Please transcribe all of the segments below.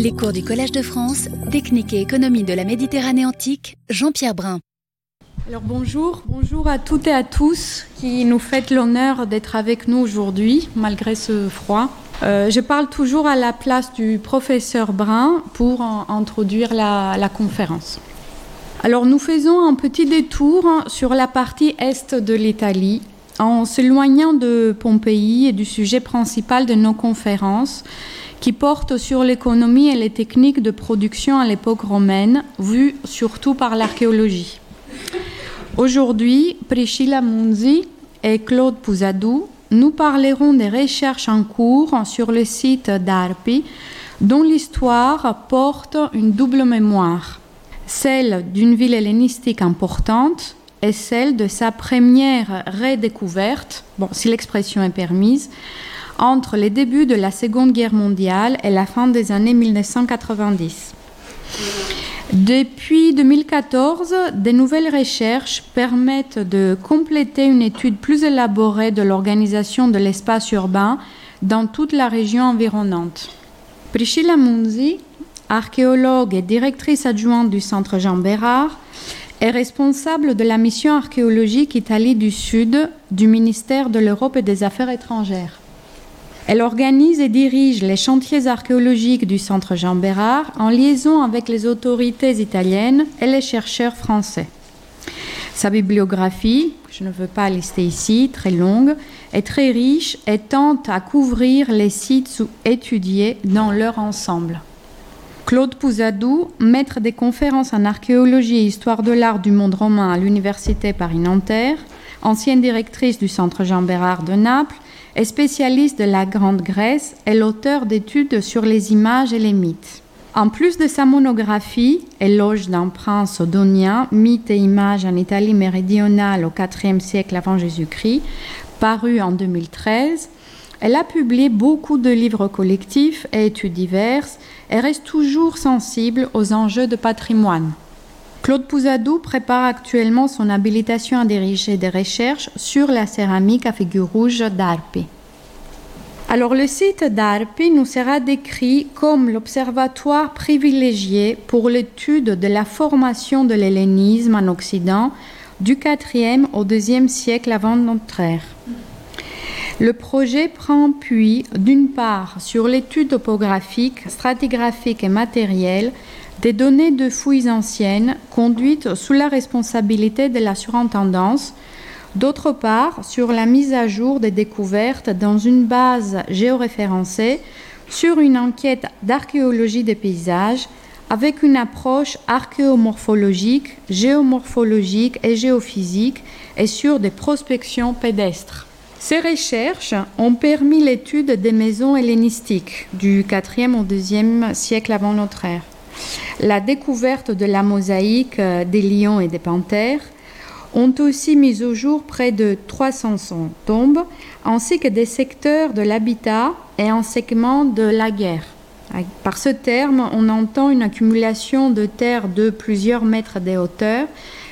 Les cours du Collège de France, Technique et économie de la Méditerranée antique, Jean-Pierre Brun. Alors bonjour, bonjour à toutes et à tous qui nous faites l'honneur d'être avec nous aujourd'hui, malgré ce froid. Euh, je parle toujours à la place du professeur Brun pour introduire la, la conférence. Alors nous faisons un petit détour sur la partie est de l'Italie en s'éloignant de Pompéi et du sujet principal de nos conférences qui porte sur l'économie et les techniques de production à l'époque romaine, vues surtout par l'archéologie. Aujourd'hui, Priscilla Munzi et Claude Pousadou nous parleront des recherches en cours sur le site d'Arpi, dont l'histoire porte une double mémoire, celle d'une ville hellénistique importante et celle de sa première redécouverte, bon, si l'expression est permise, entre les débuts de la Seconde Guerre mondiale et la fin des années 1990. Depuis 2014, des nouvelles recherches permettent de compléter une étude plus élaborée de l'organisation de l'espace urbain dans toute la région environnante. Priscilla Munzi, archéologue et directrice adjointe du Centre Jean Bérard, est responsable de la mission archéologique Italie du Sud du ministère de l'Europe et des Affaires étrangères. Elle organise et dirige les chantiers archéologiques du Centre Jean Bérard en liaison avec les autorités italiennes et les chercheurs français. Sa bibliographie, je ne veux pas lister ici, très longue, est très riche et tente à couvrir les sites étudiés dans leur ensemble. Claude Pousadou, maître des conférences en archéologie et histoire de l'art du monde romain à l'Université Paris-Nanterre, ancienne directrice du Centre Jean Bérard de Naples, est spécialiste de la Grande Grèce et l'auteur d'études sur les images et les mythes. En plus de sa monographie, Éloge d'un prince odonien, mythes et images en Italie méridionale au IVe siècle avant Jésus-Christ, paru en 2013, elle a publié beaucoup de livres collectifs et études diverses et reste toujours sensible aux enjeux de patrimoine. Claude Pousadou prépare actuellement son habilitation à diriger des recherches sur la céramique à figure rouge d'Arpi. Alors le site d'Arpi nous sera décrit comme l'observatoire privilégié pour l'étude de la formation de l'hellénisme en Occident du IVe au IIe siècle avant notre ère. Le projet prend puis d'une part sur l'étude topographique, stratigraphique et matérielle des données de fouilles anciennes conduites sous la responsabilité de la surintendance, d'autre part sur la mise à jour des découvertes dans une base géoréférencée sur une enquête d'archéologie des paysages avec une approche archéomorphologique, géomorphologique et géophysique et sur des prospections pédestres. Ces recherches ont permis l'étude des maisons hellénistiques du 4e au 2e siècle avant notre ère la découverte de la mosaïque euh, des lions et des panthères ont aussi mis au jour près de 300 tombes, ainsi que des secteurs de l'habitat et un segment de la guerre. Par ce terme, on entend une accumulation de terre de plusieurs mètres de hauteur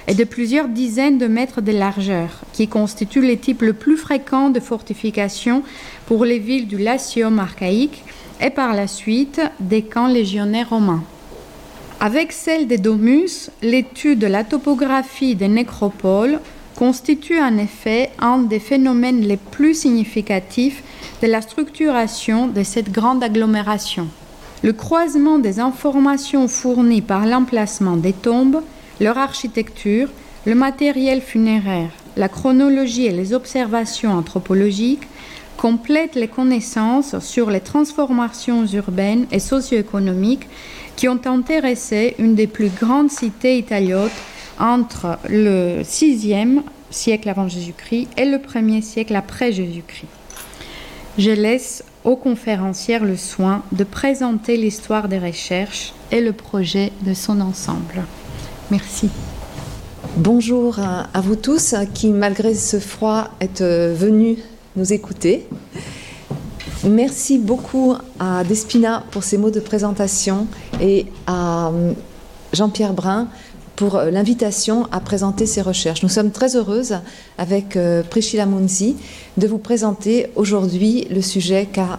et de plusieurs dizaines de mètres de largeur, qui constitue les types le plus fréquents de fortifications pour les villes du Latium archaïque et par la suite des camps légionnaires romains. Avec celle des domus, l'étude de la topographie des nécropoles constitue en effet un des phénomènes les plus significatifs de la structuration de cette grande agglomération. Le croisement des informations fournies par l'emplacement des tombes, leur architecture, le matériel funéraire, la chronologie et les observations anthropologiques complètent les connaissances sur les transformations urbaines et socio-économiques qui ont intéressé une des plus grandes cités italiotes entre le 6e siècle avant Jésus-Christ et le 1er siècle après Jésus-Christ. Je laisse aux conférencières le soin de présenter l'histoire des recherches et le projet de son ensemble. Merci. Bonjour à vous tous qui, malgré ce froid, êtes venus nous écouter. Merci beaucoup à Despina pour ses mots de présentation et à euh, Jean-Pierre Brun pour euh, l'invitation à présenter ses recherches. Nous sommes très heureuses avec euh, Priscilla Munzi de vous présenter aujourd'hui le sujet qu'a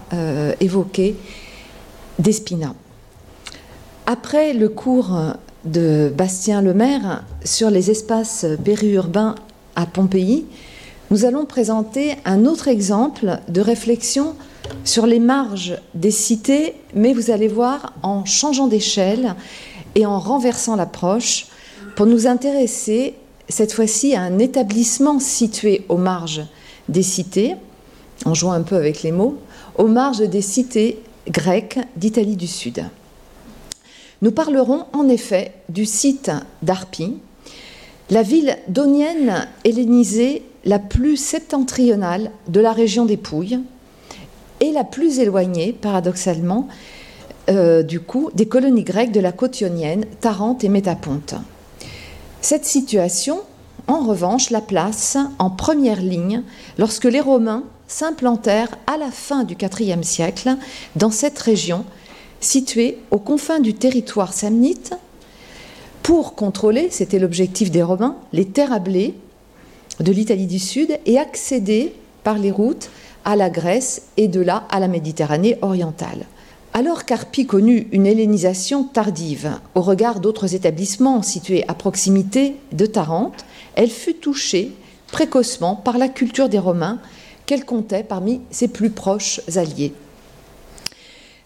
évoqué Despina. Après le cours de Bastien Lemaire sur les espaces périurbains à Pompéi, nous allons présenter un autre exemple de réflexion sur les marges des cités, mais vous allez voir en changeant d'échelle et en renversant l'approche pour nous intéresser cette fois-ci à un établissement situé aux marges des cités, en jouant un peu avec les mots, aux marges des cités grecques d'Italie du Sud. Nous parlerons en effet du site d'Arpi, la ville donienne hellénisée la plus septentrionale de la région des Pouilles et la plus éloignée, paradoxalement, euh, du coup, des colonies grecques de la côte ionienne, Tarente et Métaponte. Cette situation, en revanche, la place en première ligne lorsque les Romains s'implantèrent à la fin du IVe siècle dans cette région située aux confins du territoire samnite pour contrôler, c'était l'objectif des Romains, les terres à blé de l'Italie du Sud et accéder par les routes à la Grèce et de là à la Méditerranée orientale. Alors qu'Arpi connut une hellénisation tardive au regard d'autres établissements situés à proximité de Tarente, elle fut touchée précocement par la culture des Romains qu'elle comptait parmi ses plus proches alliés.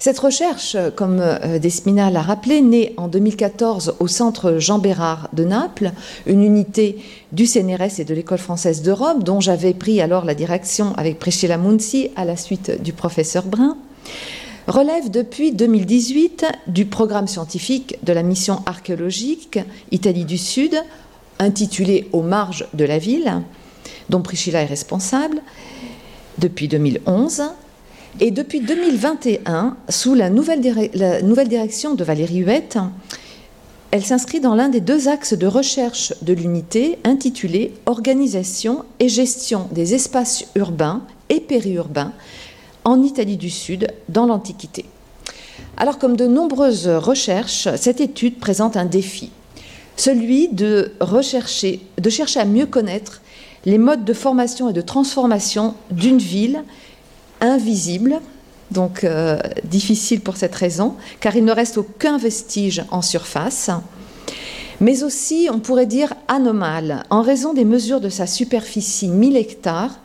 Cette recherche, comme euh, Despina l'a rappelé, née en 2014 au Centre Jean Bérard de Naples, une unité du CNRS et de l'École française de Rome, dont j'avais pris alors la direction avec Priscilla Munzi à la suite du professeur Brun, relève depuis 2018 du programme scientifique de la mission archéologique Italie du Sud, intitulé Aux marges de la ville, dont Priscilla est responsable, depuis 2011 et depuis 2021, sous la nouvelle, direction de Valérie Huette, elle s'inscrit dans l'un des deux axes de recherche de l'unité intitulé Organisation et gestion des espaces urbains et périurbains en Italie du Sud dans l'Antiquité. Alors comme de nombreuses recherches, cette étude présente un défi, celui de chercher à mieux connaître les modes de formation et de transformation d'une ville invisible, donc euh, difficile pour cette raison, car il ne reste aucun vestige en surface, mais aussi, on pourrait dire, anomale, en raison des mesures de sa superficie 1000 hectares,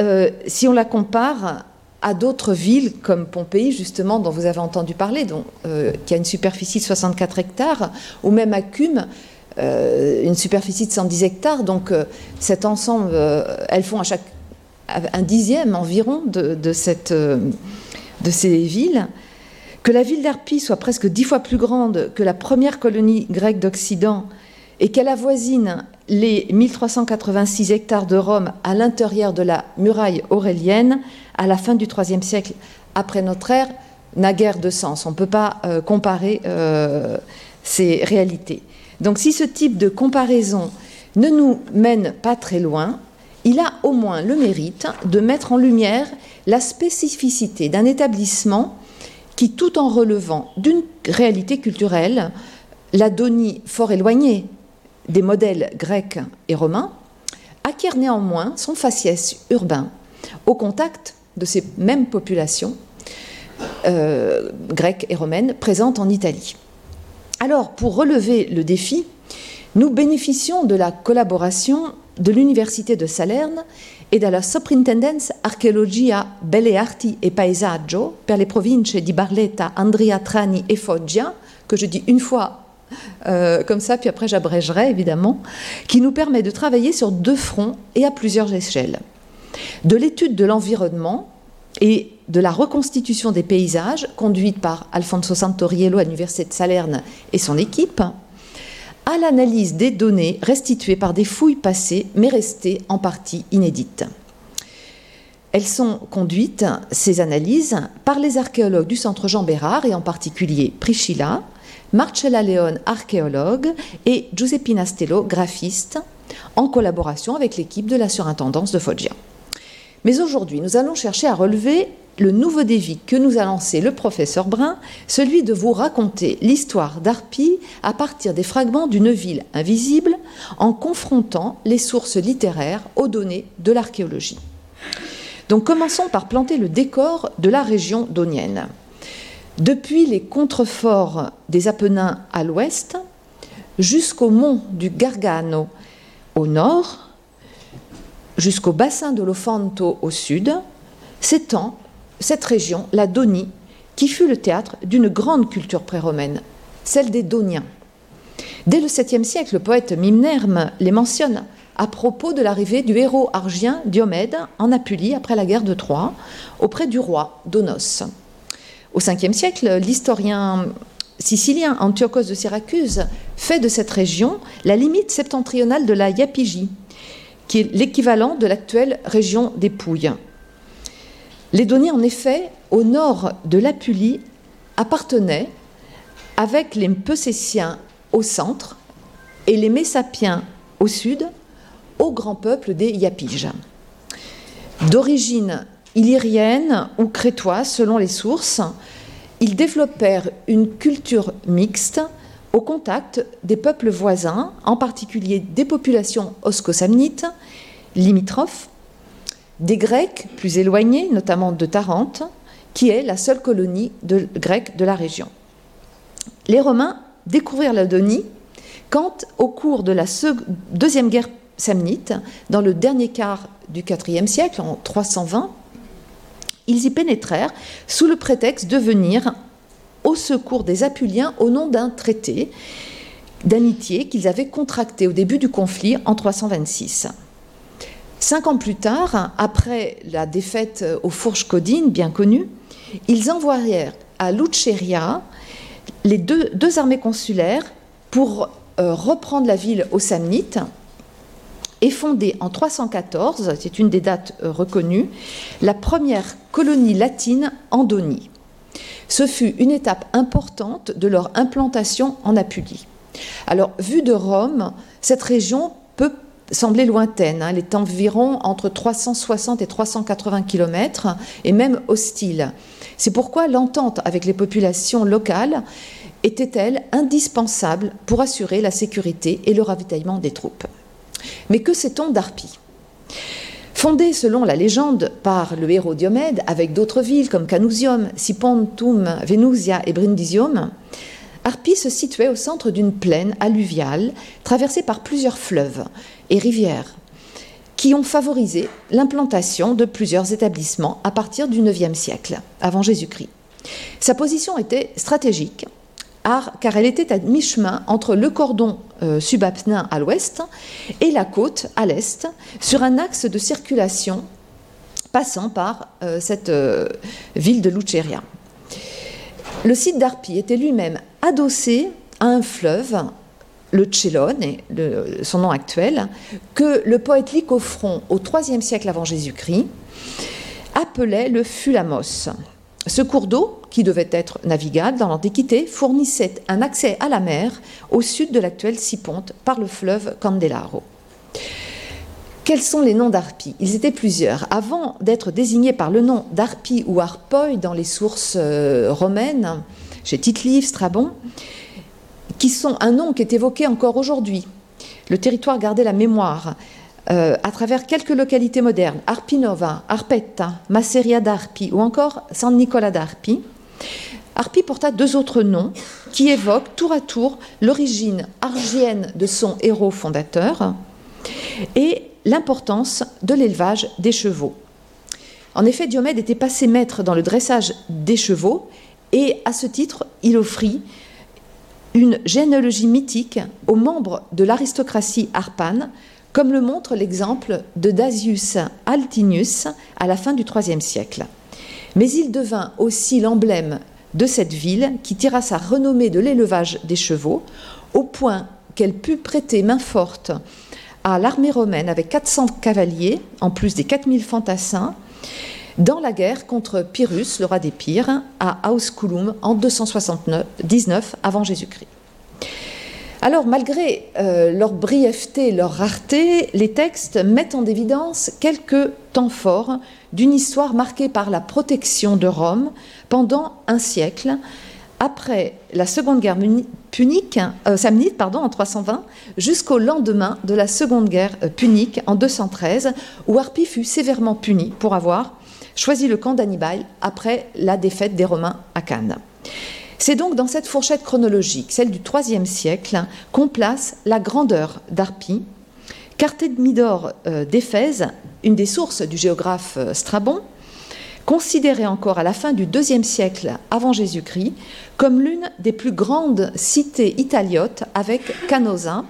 euh, si on la compare à d'autres villes comme Pompéi, justement, dont vous avez entendu parler, euh, qui a une superficie de 64 hectares, ou même à Cume, une superficie de 110 hectares. Donc cet ensemble, elles font à chaque un dixième environ euh, de ces villes, que la ville d'Arpi soit presque dix fois plus grande que la première colonie grecque d'Occident et qu'elle avoisine les 1386 hectares de Rome à l'intérieur de la muraille aurélienne à la fin du IIIe siècle après notre ère n'a guère de sens. On ne peut pas euh, comparer euh, ces réalités. Donc si ce type de comparaison ne nous mène pas très loin, il a au moins le mérite de mettre en lumière la spécificité d'un établissement qui, tout en relevant d'une réalité culturelle, l'Adonie fort éloignée des modèles grecs et romains, acquiert néanmoins son faciès urbain au contact de ces mêmes populations euh, grecques et romaines présentes en Italie. Alors, pour relever le défi, nous bénéficions de la collaboration de l'Université de Salerne e dalla Soprintendenza Archeologia Belle Arti e Paesaggio per le province di Barletta, Andria, Trani e Foggia, que je dis une fois euh, comme ça, puis après j'abrégerai évidemment, qui nous permet de travailler sur deux fronts et à plusieurs échelles. De l'étude de l'environnement et de la reconstitution des paysages, conduite par Alfonso Santoriello à l'Université de Salerne et son équipe, à l'analyse des données restituées par des fouilles passées mais restées en partie inédites. Elles sont conduites, ces analyses, par les archéologues du Centre Jean Bérard et en particulier Priscilla, Marcella Leone, archéologue, et Giuseppina Stello, graphiste, en collaboration avec l'équipe de la surintendance de Foggia. Mais aujourd'hui, nous allons chercher à relever le nouveau défi que nous a lancé le professeur Brun, celui de vous raconter l'histoire d'Arpi à partir des fragments d'une ville invisible en confrontant les sources littéraires aux données de l'archéologie. Donc commençons par planter le décor de la région donienne. depuis les contreforts des Apennins à l'ouest jusqu'au mont du Gargano au nord, jusqu'au bassin de l'Ofanto au sud, s'étend cette région, la Donie, qui fut le théâtre d'une grande culture pré-romaine, celle des Doniens. Dès le 7e siècle, le poète Mimnerme les mentionne à propos de l'arrivée du héros argien Diomède en Apulie après la guerre de Troie, auprès du roi Donos. Au 5e siècle, l'historien sicilien Antiochos de Syracuse fait de cette région la limite septentrionale de la Yapygie, qui est l'équivalent de l'actuelle région des Pouilles. Les données, en effet, au nord de l'Apulie, appartenaient, avec les Peucétiens au centre et les Messapiens au sud, au grand peuple des Yapiges. D'origine illyrienne ou crétoise selon les sources, ils développèrent une culture mixte au contact des peuples voisins, en particulier des populations oscosamnites, limitrophes, des Grecs plus éloignés, notamment de Tarente, qui est la seule colonie grecque de la région. Les Romains découvrirent l'Adonie quand, au cours de la deuxième guerre samnite, dans le dernier quart du IVe siècle, en 320, ils y pénétrèrent sous le prétexte de venir au secours des Apuliens au nom d'un traité d'amitié qu'ils avaient contracté au début du conflit en 326. Cinq ans plus tard, après la défaite aux Fourches Codines, bien connue, ils envoyèrent à Luceria les deux, armées consulaires pour euh, reprendre la ville aux Samnites et fonder en 314, c'est une des dates euh, reconnues, la première colonie latine en Donie. Ce fut une étape importante de leur implantation en Apulie. Alors, vue de Rome, cette région peut sembler lointaine. Hein. Elle est environ entre 360 et 380 km et même hostile. C'est pourquoi l'entente avec les populations locales était-elle indispensable pour assurer la sécurité et le ravitaillement des troupes. Mais que sait-on d'Arpie Fondée selon la légende par le héros Diomède, avec d'autres villes comme Canusium, Sipontum, Venusia et Brindisium, Arpie se situait au centre d'une plaine alluviale traversée par plusieurs fleuves et rivières qui ont favorisé l'implantation de plusieurs établissements à partir du IXe siècle, avant Jésus-Christ. Sa position était stratégique car elle était à mi-chemin entre le cordon euh, à l'ouest et la côte à l'est, sur un axe de circulation passant par euh, cette euh, ville de Luceria. Le site d'Arpi était lui-même adossé à un fleuve, le Chelone, son nom actuel, que le poète Lycophron, au IIIe siècle avant Jésus-Christ, appelait le Fulamos. Ce cours d'eau, qui devait être navigable dans l'Antiquité, fournissait un accès à la mer au sud de l'actuelle Siponte par le fleuve Candelaro. Quels sont les noms d'Arpi? Ils étaient plusieurs. Avant d'être désignés par le nom d'Arpi ou Arpoi dans les sources euh, romaines, chez Tite-Live, Strabon, qui sont un nom qui est évoqué encore aujourd'hui. Le territoire gardait la mémoire euh, à travers quelques localités modernes, Arpinova, Arpetta, Masseria d'Arpi ou encore San Nicola d'Arpi, Arpi porta deux autres noms qui évoquent tour à tour l'origine argienne de son héros fondateur et l'importance de l'élevage des chevaux. En effet, Diomède était passé maître dans le dressage des chevaux et à ce titre, il offrit une généalogie mythique aux membres de l'aristocratie arpane, comme le montre l'exemple de Dasius Altinius à la fin du IIIe siècle. Mais il devint aussi l'emblème de cette ville qui tira sa renommée de l'élevage des chevaux, au point qu'elle put prêter main forte à l'armée romaine avec 400 cavaliers, en plus des 4000 fantassins, dans la guerre contre Pyrrhus, le roi des Pires, à Ausculum en 279 avant Jésus-Christ. Alors, malgré euh, leur brièveté, leur rareté, les textes mettent en évidence quelques temps forts d'une histoire marquée par la protection de Rome pendant un siècle, après la Seconde Guerre punique, euh, samnite pardon, en 320, jusqu'au lendemain de la Seconde Guerre euh, punique en 213, où Harpie fut sévèrement puni pour avoir choisi le camp d'Hannibal après la défaite des Romains à Cannes. C'est donc dans cette fourchette chronologique, celle du IIIe siècle, qu'on place la grandeur d'Arpi. Cartémidore euh, d'Éphèse, une des sources du géographe euh, Strabon, considérée encore à la fin du IIe siècle avant Jésus-Christ comme l'une des plus grandes cités italiotes avec Canosa,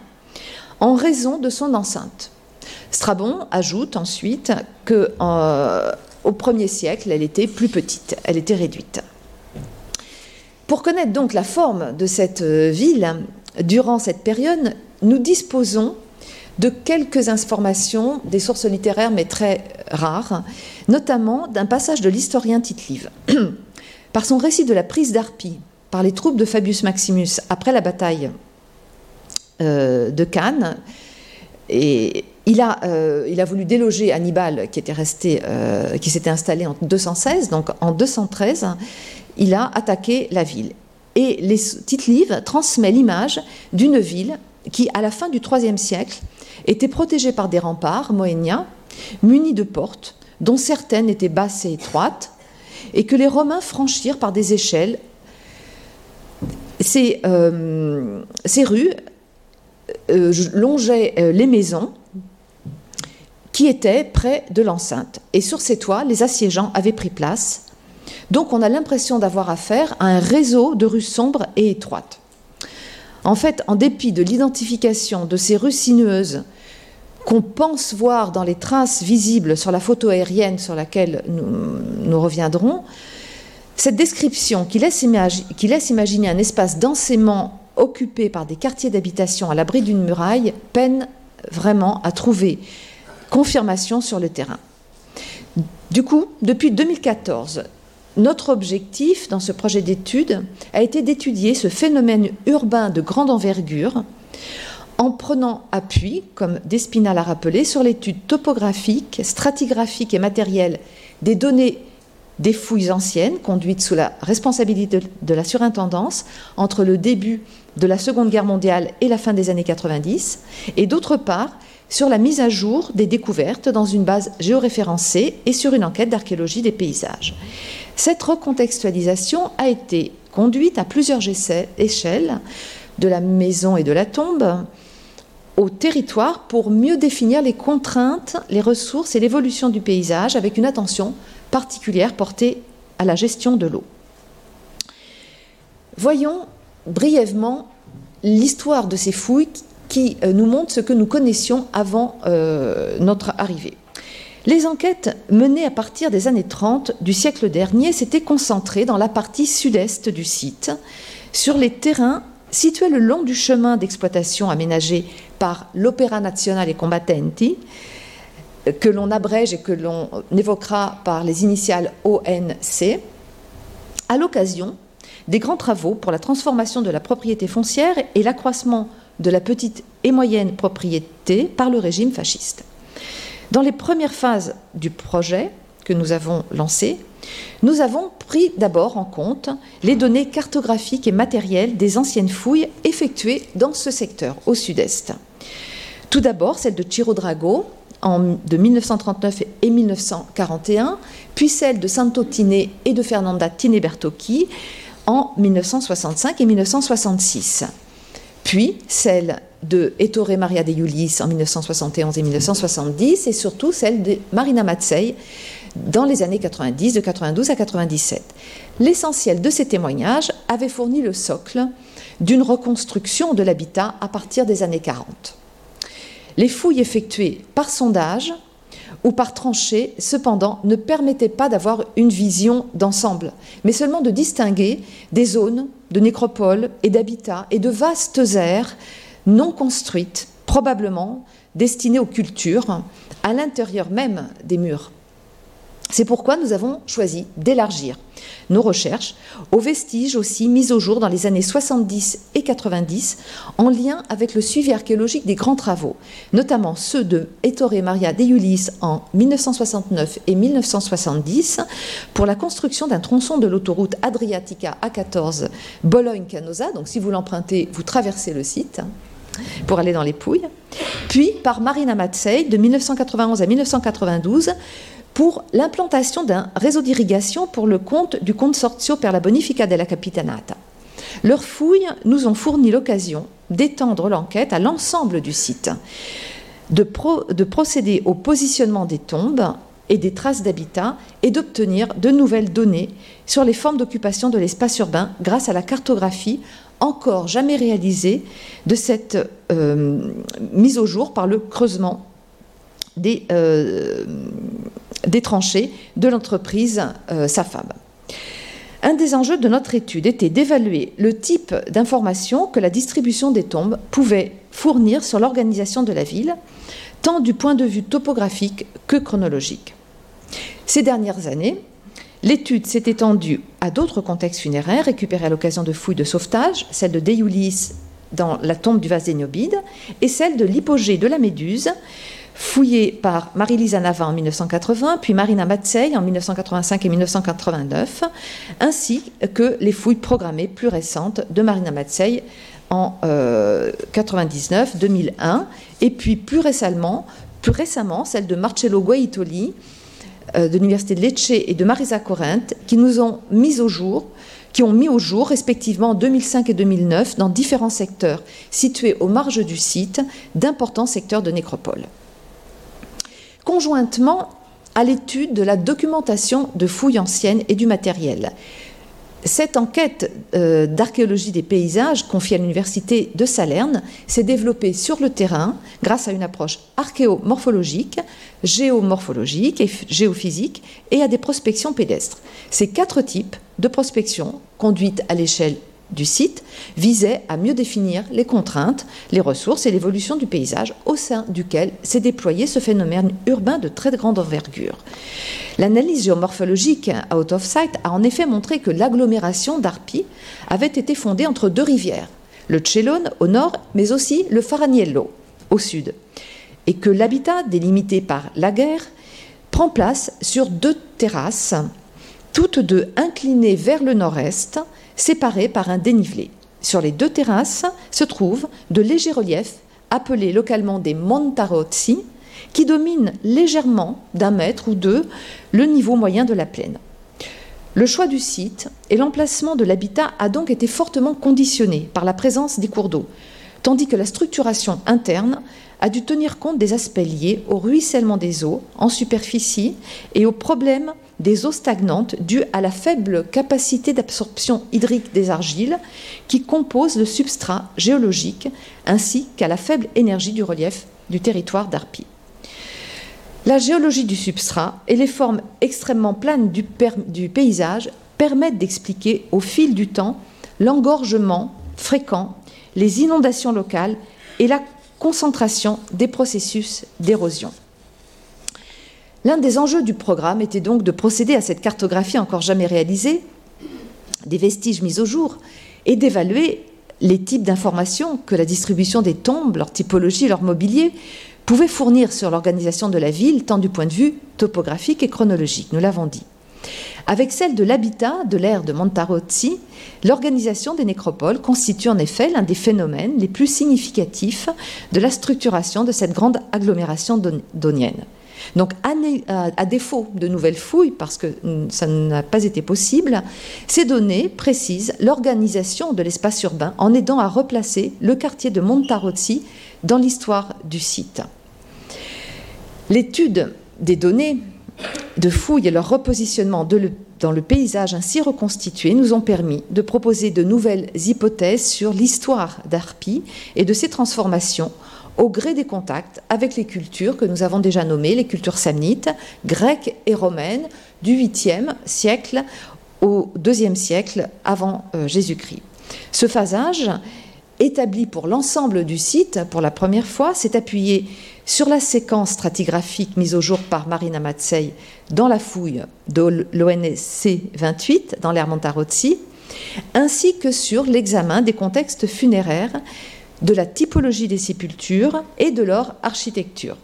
en raison de son enceinte. Strabon ajoute ensuite que euh, au 1er siècle, elle était plus petite, elle était réduite. Pour connaître donc la forme de cette euh, ville durant cette période, nous disposons de quelques informations des sources littéraires, mais très rares, notamment d'un passage de l'historien Tite-Live. Par son récit de la prise d'Arpie par les troupes de Fabius Maximus après la bataille euh, de Cannes, et il a, euh, il a, voulu déloger Hannibal qui euh, s'était installé en 216, donc en 213, il a attaqué la ville. Et les Tite-Live transmet l'image d'une ville qui, à la fin du IIIe siècle, était protégée par des remparts moéniens, munis de portes, dont certaines étaient basses et étroites, et que les Romains franchirent par des échelles. Ces, euh, rues longeaient les maisons qui étaient près de l'enceinte. Et sur ces toits, les assiégeants avaient pris place. Donc on a l'impression d'avoir affaire à un réseau de rues sombres et étroites. En fait, en dépit de l'identification de ces rues sinueuses qu'on pense voir dans les traces visibles sur la photo aérienne sur laquelle nous, reviendrons, cette description qui laisse, imaginer un espace densément occupé par des quartiers d'habitation à l'abri d'une muraille peine vraiment à trouver confirmation sur le terrain. Du coup, depuis 2014, notre objectif dans ce projet d'étude a été d'étudier ce phénomène urbain de grande envergure en prenant appui, comme Despina l'a rappelé, sur l'étude topographique, stratigraphique et matérielle des données des fouilles anciennes conduites sous la responsabilité de la surintendance entre le début de la Seconde Guerre mondiale et la fin des années 90, et d'autre part sur la mise à jour des découvertes dans une base géoréférencée et sur une enquête d'archéologie des paysages. Cette recontextualisation a été conduite à plusieurs échelles, de la maison et de la tombe, au territoire pour mieux définir les contraintes, les ressources et l'évolution du paysage avec une attention particulière portée à la gestion de l'eau. Voyons brièvement l'histoire de ces fouilles qui euh, nous montrent ce que nous connaissions avant euh, notre arrivée. Les enquêtes menées à partir des années 30 du siècle dernier s'étaient concentrées dans la partie sud-est du site, sur les terrains situés le long du chemin d'exploitation aménagé par l'Opéra Nazionale Combattenti, que l'on abrège et que l'on évoquera par les initiales ONC, à l'occasion des grands travaux pour la transformation de la propriété foncière et l'accroissement de la petite et moyenne propriété par le régime fasciste. Dans les premières phases du projet que nous avons lancé, nous avons pris d'abord en compte les données cartographiques et matérielles des anciennes fouilles effectuées dans ce secteur, au sud-est. Tout d'abord, celle de Ciro Drago de 1939 et 1941, puis celle de Santo Tine et de Fernanda Tine Bertocchi en 1965 et 1966, puis celle de Ettore Maria de Iulis en 1971 et 1970, et surtout celle de Marina Matsei dans les années 90, de 92 à 97. L'essentiel de ces témoignages avait fourni le socle d'une reconstruction de l'habitat à partir des années 40. Les fouilles effectuées par sondage ou par tranchée, cependant, ne permettaient pas d'avoir une vision d'ensemble, mais seulement de distinguer des zones de nécropoles et d'habitats et de vastes aires non construites, probablement destinées aux cultures, à l'intérieur même des murs. C'est pourquoi nous avons choisi d'élargir nos recherches aux vestiges aussi mis au jour dans les années 70 et 90 en lien avec le suivi archéologique des grands travaux, notamment ceux de Ettore Maria de Iulis en 1969 et 1970 pour la construction d'un tronçon de l'autoroute Adriatica A14 Bologne-Canosa. Donc si vous l'empruntez, vous traversez le site pour aller dans les Pouilles. Puis par Marina Matsei de 1991 à 1992 pour l'implantation d'un réseau d'irrigation pour le compte du Consorzio per la Bonifica della Capitanata. Leurs fouilles nous ont fourni l'occasion d'étendre l'enquête à l'ensemble du site, de, de procéder au positionnement des tombes et des traces d'habitat et d'obtenir de nouvelles données sur les formes d'occupation de l'espace urbain grâce à la cartographie encore jamais réalisée de cette euh, mise au jour par le creusement des, euh, des tranchées de l'entreprise euh, SAFAB. Un des enjeux de notre étude était d'évaluer le type d'informations que la distribution des tombes pouvait fournir sur l'organisation de la ville, tant du point de vue topographique que chronologique. Ces dernières années, l'étude s'est étendue à d'autres contextes funéraires récupérés à l'occasion de fouilles de sauvetage, celle de Deiulis dans la tombe du vase d'Éniobide et celle de l'hypogée de la Méduse, fouillée par Marie-Lise Anava en 1980, puis Marina Matzey en 1985 et 1989, ainsi que les fouilles programmées plus récentes de Marina Matzey en 1999, 2001, et puis plus récemment, plus récemment de Marcello Guaitoli euh, de l'Université de Lecce et de Marisa Corrente, qui nous ont mis au jour qui ont mis au jour, respectivement en 2005 et 2009, dans différents secteurs situés aux marges du site, d'importants secteurs de nécropole. Conjointement à l'étude de la documentation de fouilles anciennes et du matériel, cette enquête euh, d'archéologie des paysages confiée à l'université de Salerne s'est développée sur le terrain grâce à une approche archéomorphologique, géomorphologique et géophysique et à des prospections pédestres. Ces quatre types de prospection conduites à l'échelle du site visait à mieux définir les contraintes, les ressources et l'évolution du paysage au sein duquel s'est déployé ce phénomène urbain de très grande envergure. L'analyse géomorphologique Out of Sight a en effet montré que l'agglomération d'Arpi avait été fondée entre deux rivières, le Cellone au nord, mais aussi le Faraniello au sud, et que l'habitat délimité par la guerre prend place sur deux terrasses, toutes deux inclinées vers le nord-est, séparés par un dénivelé. Sur les deux terrasses se trouvent de légers reliefs appelés localement des montarozzi qui dominent légèrement d'un mètre ou deux le niveau moyen de la plaine. Le choix du site et l'emplacement de l'habitat a donc été fortement conditionné par la présence des cours d'eau, tandis que la structuration interne a dû tenir compte des aspects liés au ruissellement des eaux en superficie et aux problèmes des eaux stagnantes dues à la faible capacité d'absorption hydrique des argiles qui composent le substrat géologique ainsi qu'à la faible énergie du relief du territoire d'Arpi. La géologie du substrat et les formes extrêmement planes du paysage permettent d'expliquer au fil du temps l'engorgement fréquent, les inondations locales et la concentration des processus d'érosion. L'un des enjeux du programme était donc de procéder à cette cartographie encore jamais réalisée, des vestiges mis au jour, et d'évaluer les types d'informations que la distribution des tombes, leur typologie, leur mobilier pouvaient fournir sur l'organisation de la ville, tant du point de vue topographique et chronologique, nous l'avons dit. Avec celle de l'habitat de l'ère de Montarozzi, l'organisation des nécropoles constitue en effet l'un des phénomènes les plus significatifs de la structuration de cette grande agglomération donienne. Donc, à, défaut de nouvelles fouilles, parce que ça n'a pas été possible, ces données précisent l'organisation de l'espace urbain en aidant à replacer le quartier de Montarozzi dans l'histoire du site. L'étude des données de fouilles et leur repositionnement dans le paysage ainsi reconstitué nous ont permis de proposer de nouvelles hypothèses sur l'histoire d'Arpi et de ses transformations au gré des contacts avec les cultures que nous avons déjà nommées, les cultures samnites, grecques et romaines, du 8e siècle au 2e siècle avant euh, Jésus-Christ. Ce phasage, établi pour l'ensemble du site pour la première fois, s'est appuyé sur la séquence stratigraphique mise au jour par Marina Matzey dans la fouille de l'ONSC 28 dans l'ère ainsi que sur l'examen des contextes funéraires, de la typologie des sépultures et de leur architecture.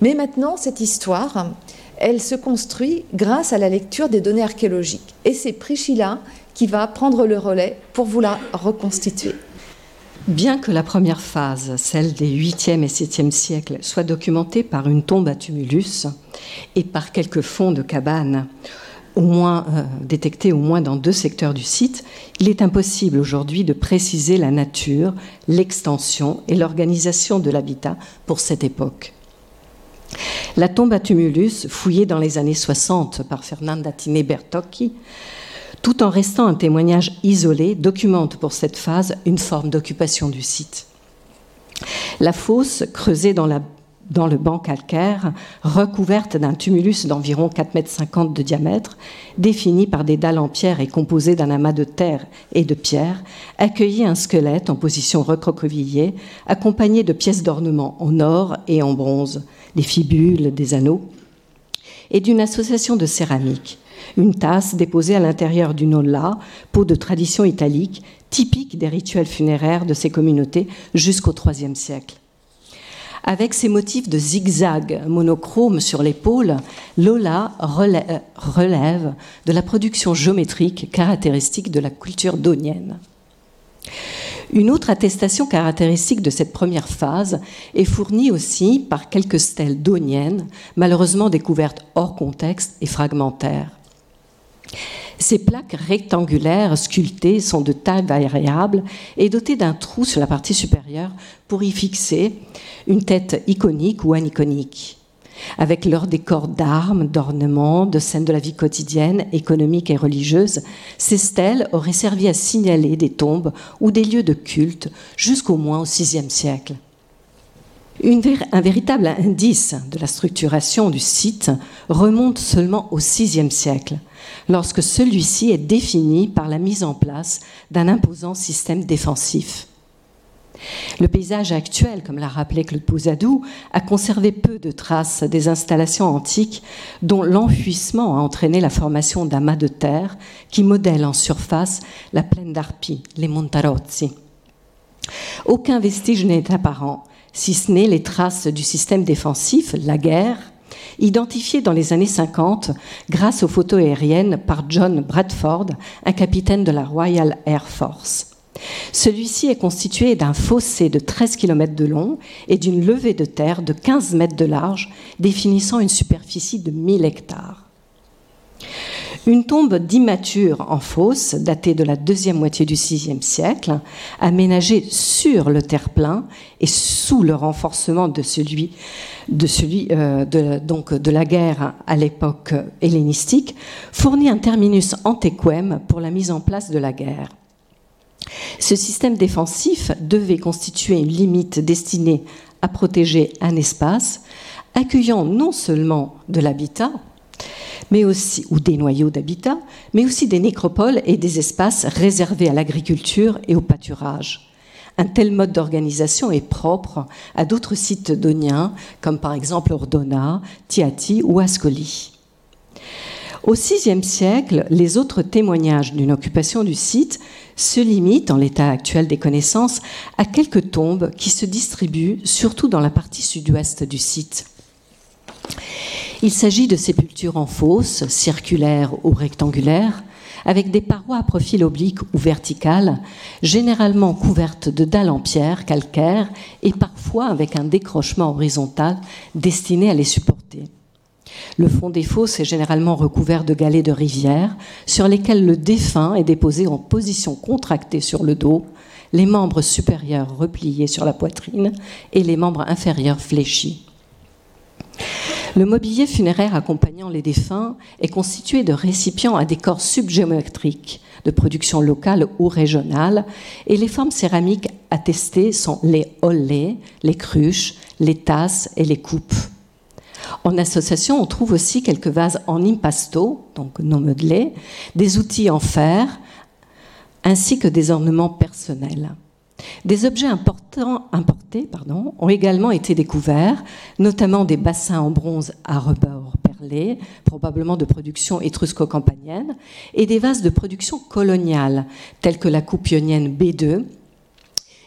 Mais maintenant, cette histoire, elle se construit grâce à la lecture des données archéologiques. Et c'est Priscilla qui va prendre le relais pour vous la reconstituer. Bien que la première phase, celle des 8e et 7e siècles, soit documentée par une tombe à tumulus et par quelques fonds de moins euh, détectés au moins dans deux secteurs du site, il est impossible aujourd'hui de préciser la nature, l'extension et l'organisation de l'habitat pour cette époque. La tombe à tumulus, fouillée dans les années 60 par Fernanda Tine Bertocchi, tout en restant un témoignage isolé, documente pour cette phase une forme d'occupation du site. La fosse, creusée dans, le banc calcaire, recouverte d'un tumulus d'environ 4,50 m de diamètre, défini par des dalles en pierre et composé d'un amas de terre et de pierre, accueillit un squelette en position recroquevillée, accompagné de pièces d'ornement en or et en bronze, des fibules, des anneaux, et d'une association de céramique une tasse déposée à l'intérieur d'une olla, peau de tradition italique, typique des rituels funéraires de ces communautés jusqu'au IIIe siècle. Avec ses motifs de zigzag monochrome sur l'épaule, l'ola relève de la production géométrique caractéristique de la culture donienne. Une autre attestation caractéristique de cette première phase est fournie aussi par quelques stèles doniennes, malheureusement découvertes hors contexte et fragmentaires. Ces plaques rectangulaires sculptées sont de taille variable et dotées d'un trou sur la partie supérieure pour y fixer une tête iconique ou aniconique. Avec leur décor d'armes, d'ornements, de scènes de la vie quotidienne, économique et religieuse, ces stèles auraient servi à signaler des tombes ou des lieux de culte jusqu'au moins au VIe siècle un véritable indice de la structuration du site remonte seulement au VIe siècle, lorsque celui-ci est défini par la mise en place d'un imposant système défensif. Le paysage actuel, comme l'a rappelé Claude Pouzadou, a conservé peu de traces des installations antiques dont l'enfuissement a entraîné la formation d'amas de terre qui modèlent en surface la plaine d'Arpi, les Montarozzi. Aucun vestige n'est apparent si ce n'est les traces du système défensif, la guerre, identifiées dans les années 50 grâce aux photos aériennes par John Bradford, un capitaine de la Royal Air Force. Celui-ci est constitué d'un fossé de 13 km de long et d'une levée de terre de 15 mètres de large, définissant une superficie de 1000 hectares. Une tombe d'immature en fosse, datée de la deuxième moitié du VIe siècle, aménagée sur le terre-plein et sous le renforcement de celui, de, euh, de la guerre à l'époque hellénistique, fournit un terminus antequem pour la mise en place de la guerre. Ce système défensif devait constituer une limite destinée à protéger un espace, accueillant non seulement de l'habitat, mais aussi, ou des noyaux d'habitat, mais aussi des nécropoles et des espaces réservés à l'agriculture et au pâturage. Un tel mode d'organisation est propre à d'autres sites doniens, comme par exemple Ordona, Tiati ou Ascoli. Au VIe siècle, les autres témoignages d'une occupation du site se limitent, en l'état actuel des connaissances, à quelques tombes qui se distribuent surtout dans la partie sud-ouest du site. Il s'agit de sépultures en fosse, circulaires ou rectangulaires, avec des parois à profil oblique ou vertical, généralement couvertes de dalles en pierre calcaire et parfois avec un décrochement horizontal destiné à les supporter. Le fond des fosses est généralement recouvert de galets de rivière sur lesquels le défunt est déposé en position contractée sur le dos, les membres supérieurs repliés sur la poitrine et les membres inférieurs fléchis. Le mobilier funéraire accompagnant les défunts est constitué de récipients à décor subgéométriques de production locale ou régionale et les formes céramiques attestées sont les ollets, les cruches, les tasses et les coupes. En association, on trouve aussi quelques vases en impasto, donc non modelés, des outils en fer, ainsi que des ornements personnels. Des objets importés ont également été découverts, notamment des bassins en bronze à rebord perlé, probablement de production étrusco-campanienne, et des vases de production coloniale, tels que la coupe ionienne B2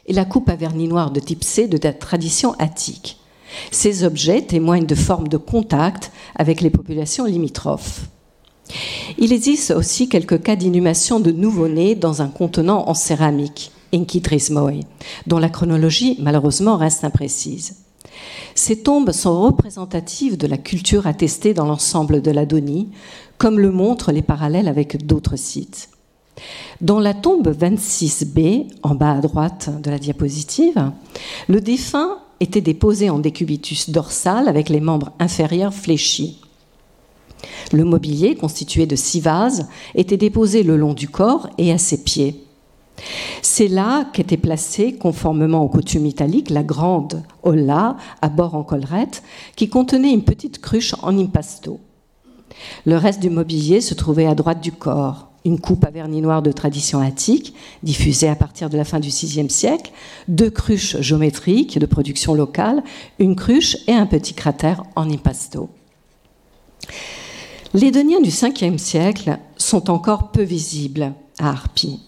et la coupe à vernis noir de type C de la tradition attique. Ces objets témoignent de formes de contact avec les populations limitrophes. Il existe aussi quelques cas d'inhumation de nouveau-nés dans un contenant en céramique. Inkitrismoi, dont la chronologie malheureusement reste imprécise. Ces tombes sont représentatives de la culture attestée dans l'ensemble de l'Adonie, comme le montrent les parallèles avec d'autres sites. Dans la tombe 26b, en bas à droite de la diapositive, le défunt était déposé en décubitus dorsal avec les membres inférieurs fléchis. Le mobilier, constitué de six vases, était déposé le long du corps et à ses pieds. C'est là qu'était placée, conformément aux coutumes italiques, la grande olla à bord en collerette, qui contenait une petite cruche en impasto. Le reste du mobilier se trouvait à droite du corps. Une coupe à vernis noir de tradition attique, diffusée à partir de la fin du VIe siècle, deux cruches géométriques de production locale, une cruche et un petit cratère en impasto. Les Doniens du 5e siècle sont encore peu visibles à Arpi.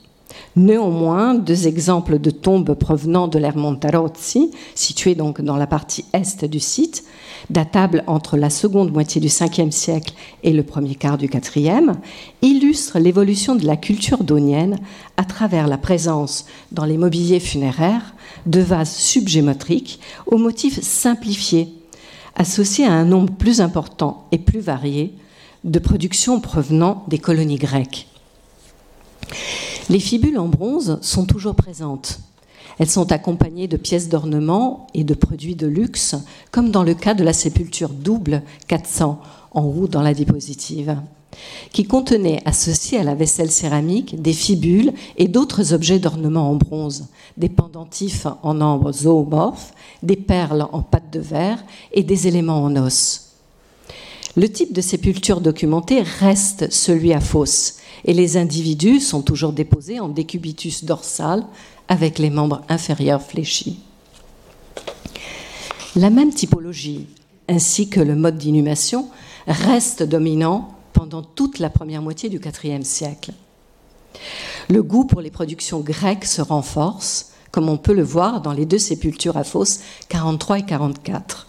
Néanmoins, deux exemples de tombes provenant de l'ère Montarozzi, situées donc dans la partie est du site, datables entre la seconde moitié du 5e siècle et le premier quart du 4e, illustrent l'évolution de la culture donienne à travers la présence dans les mobiliers funéraires de vases subgéométriques aux motifs simplifiés, associés à un nombre plus important et plus varié de productions provenant des colonies grecques. Les fibules en bronze sont toujours présentes. Elles sont accompagnées de pièces d'ornement et de produits de luxe, comme dans le cas de la sépulture double 400 en haut dans la diapositive, qui contenait, associés à la vaisselle céramique, des fibules et d'autres objets d'ornement en bronze, des pendentifs en ambre zoomorphe, des perles en pâte de verre et des éléments en os. Le type de sépulture documentée reste celui à fosse, et les individus sont toujours déposés en décubitus dorsal avec les membres inférieurs fléchis. La même typologie ainsi que le mode d'inhumation reste dominant pendant toute la première moitié du IVe siècle. Le goût pour les productions grecques se renforce, comme on peut le voir dans les deux sépultures à fosse 43 et 44.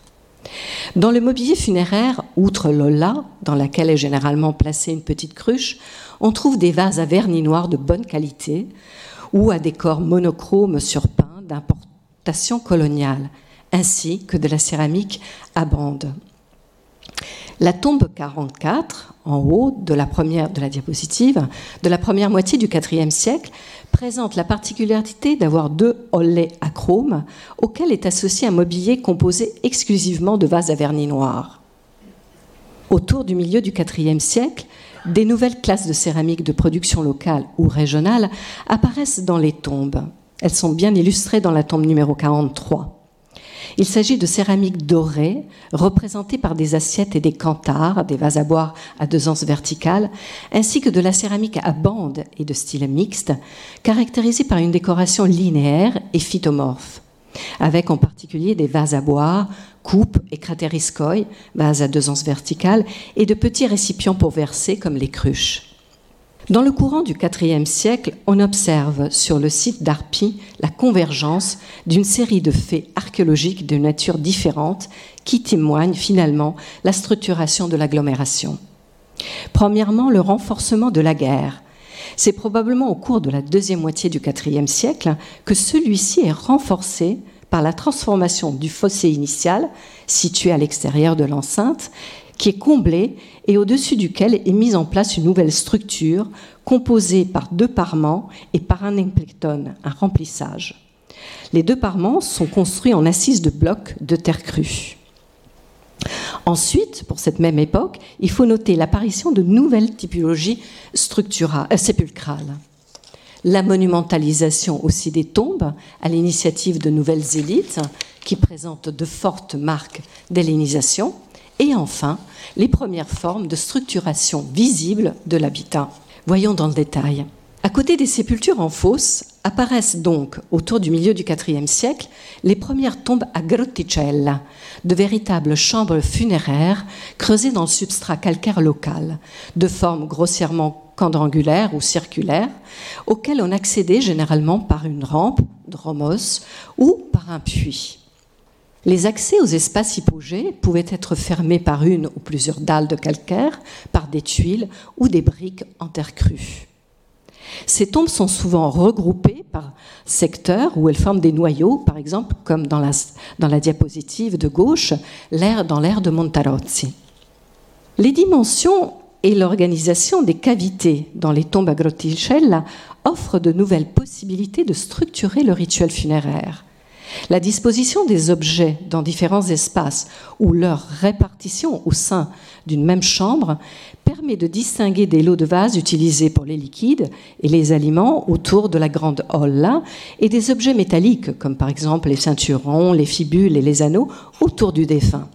Dans le mobilier funéraire, outre l'olla, dans laquelle est généralement placée une petite cruche, on trouve des vases à vernis noir de bonne qualité ou à décor monochrome sur pain d'importation coloniale, ainsi que de la céramique à bande. La tombe 44, en haut de la première de la diapositive, de la première moitié du IVe siècle, présente la particularité d'avoir deux hollets acromes auxquels est associé un mobilier composé exclusivement de vases à vernis noir. Autour du milieu du IVe siècle, des nouvelles classes de céramique de production locale ou régionale apparaissent dans les tombes. Elles sont bien illustrées dans la tombe numéro 43. Il s'agit de céramique dorée, représentée par des assiettes et des canthares, des vases à boire à deux anses verticales, ainsi que de la céramique à bande et de style mixte, caractérisée par une décoration linéaire et phytomorphe, avec en particulier des vases à boire, coupes et crateriscoï, vases à deux anses verticales, et de petits récipients pour verser comme les cruches. Dans le courant du IVe siècle, on observe sur le site d'Arpi la convergence d'une série de faits archéologiques de nature différente qui témoignent finalement la structuration de l'agglomération. Premièrement, le renforcement de la guerre. C'est probablement au cours de la deuxième moitié du IVe siècle que celui-ci est renforcé par la transformation du fossé initial, situé à l'extérieur de l'enceinte, qui est comblé et au-dessus duquel est mise en place une nouvelle structure composée par deux parements et par un implectone, un remplissage. Les deux parements sont construits en assises de blocs de terre crue. Ensuite, pour cette même époque, il faut noter l'apparition de nouvelles typologies euh, sépulcrales. La monumentalisation aussi des tombes à l'initiative de nouvelles élites qui présentent de fortes marques d'hellénisation et enfin les premières formes de structuration visible de l'habitat. Voyons dans le détail. À côté des sépultures en fosse, apparaissent donc, autour du milieu du IVe siècle, les premières tombes à grotticella, de véritables chambres funéraires creusées dans le substrat calcaire local, de forme grossièrement quadrangulaire ou circulaire, auxquelles on accédait généralement par une rampe, dromos, ou par un puits. Les accès aux espaces hypogés pouvaient être fermés par une ou plusieurs dalles de calcaire, par des tuiles ou des briques en terre crue. Ces tombes sont souvent regroupées par secteur où elles forment des noyaux, par exemple, comme dans la, diapositive de gauche, dans l'air de Montarozzi. Les dimensions et l'organisation des cavités dans les tombes à grotticella offrent de nouvelles possibilités de structurer le rituel funéraire. La disposition des objets dans différents espaces ou leur répartition au sein d'une même chambre permet de distinguer des lots de vase utilisés pour les liquides et les aliments autour de la grande holla et des objets métalliques comme par exemple les ceinturons, les fibules et les anneaux autour du défunt.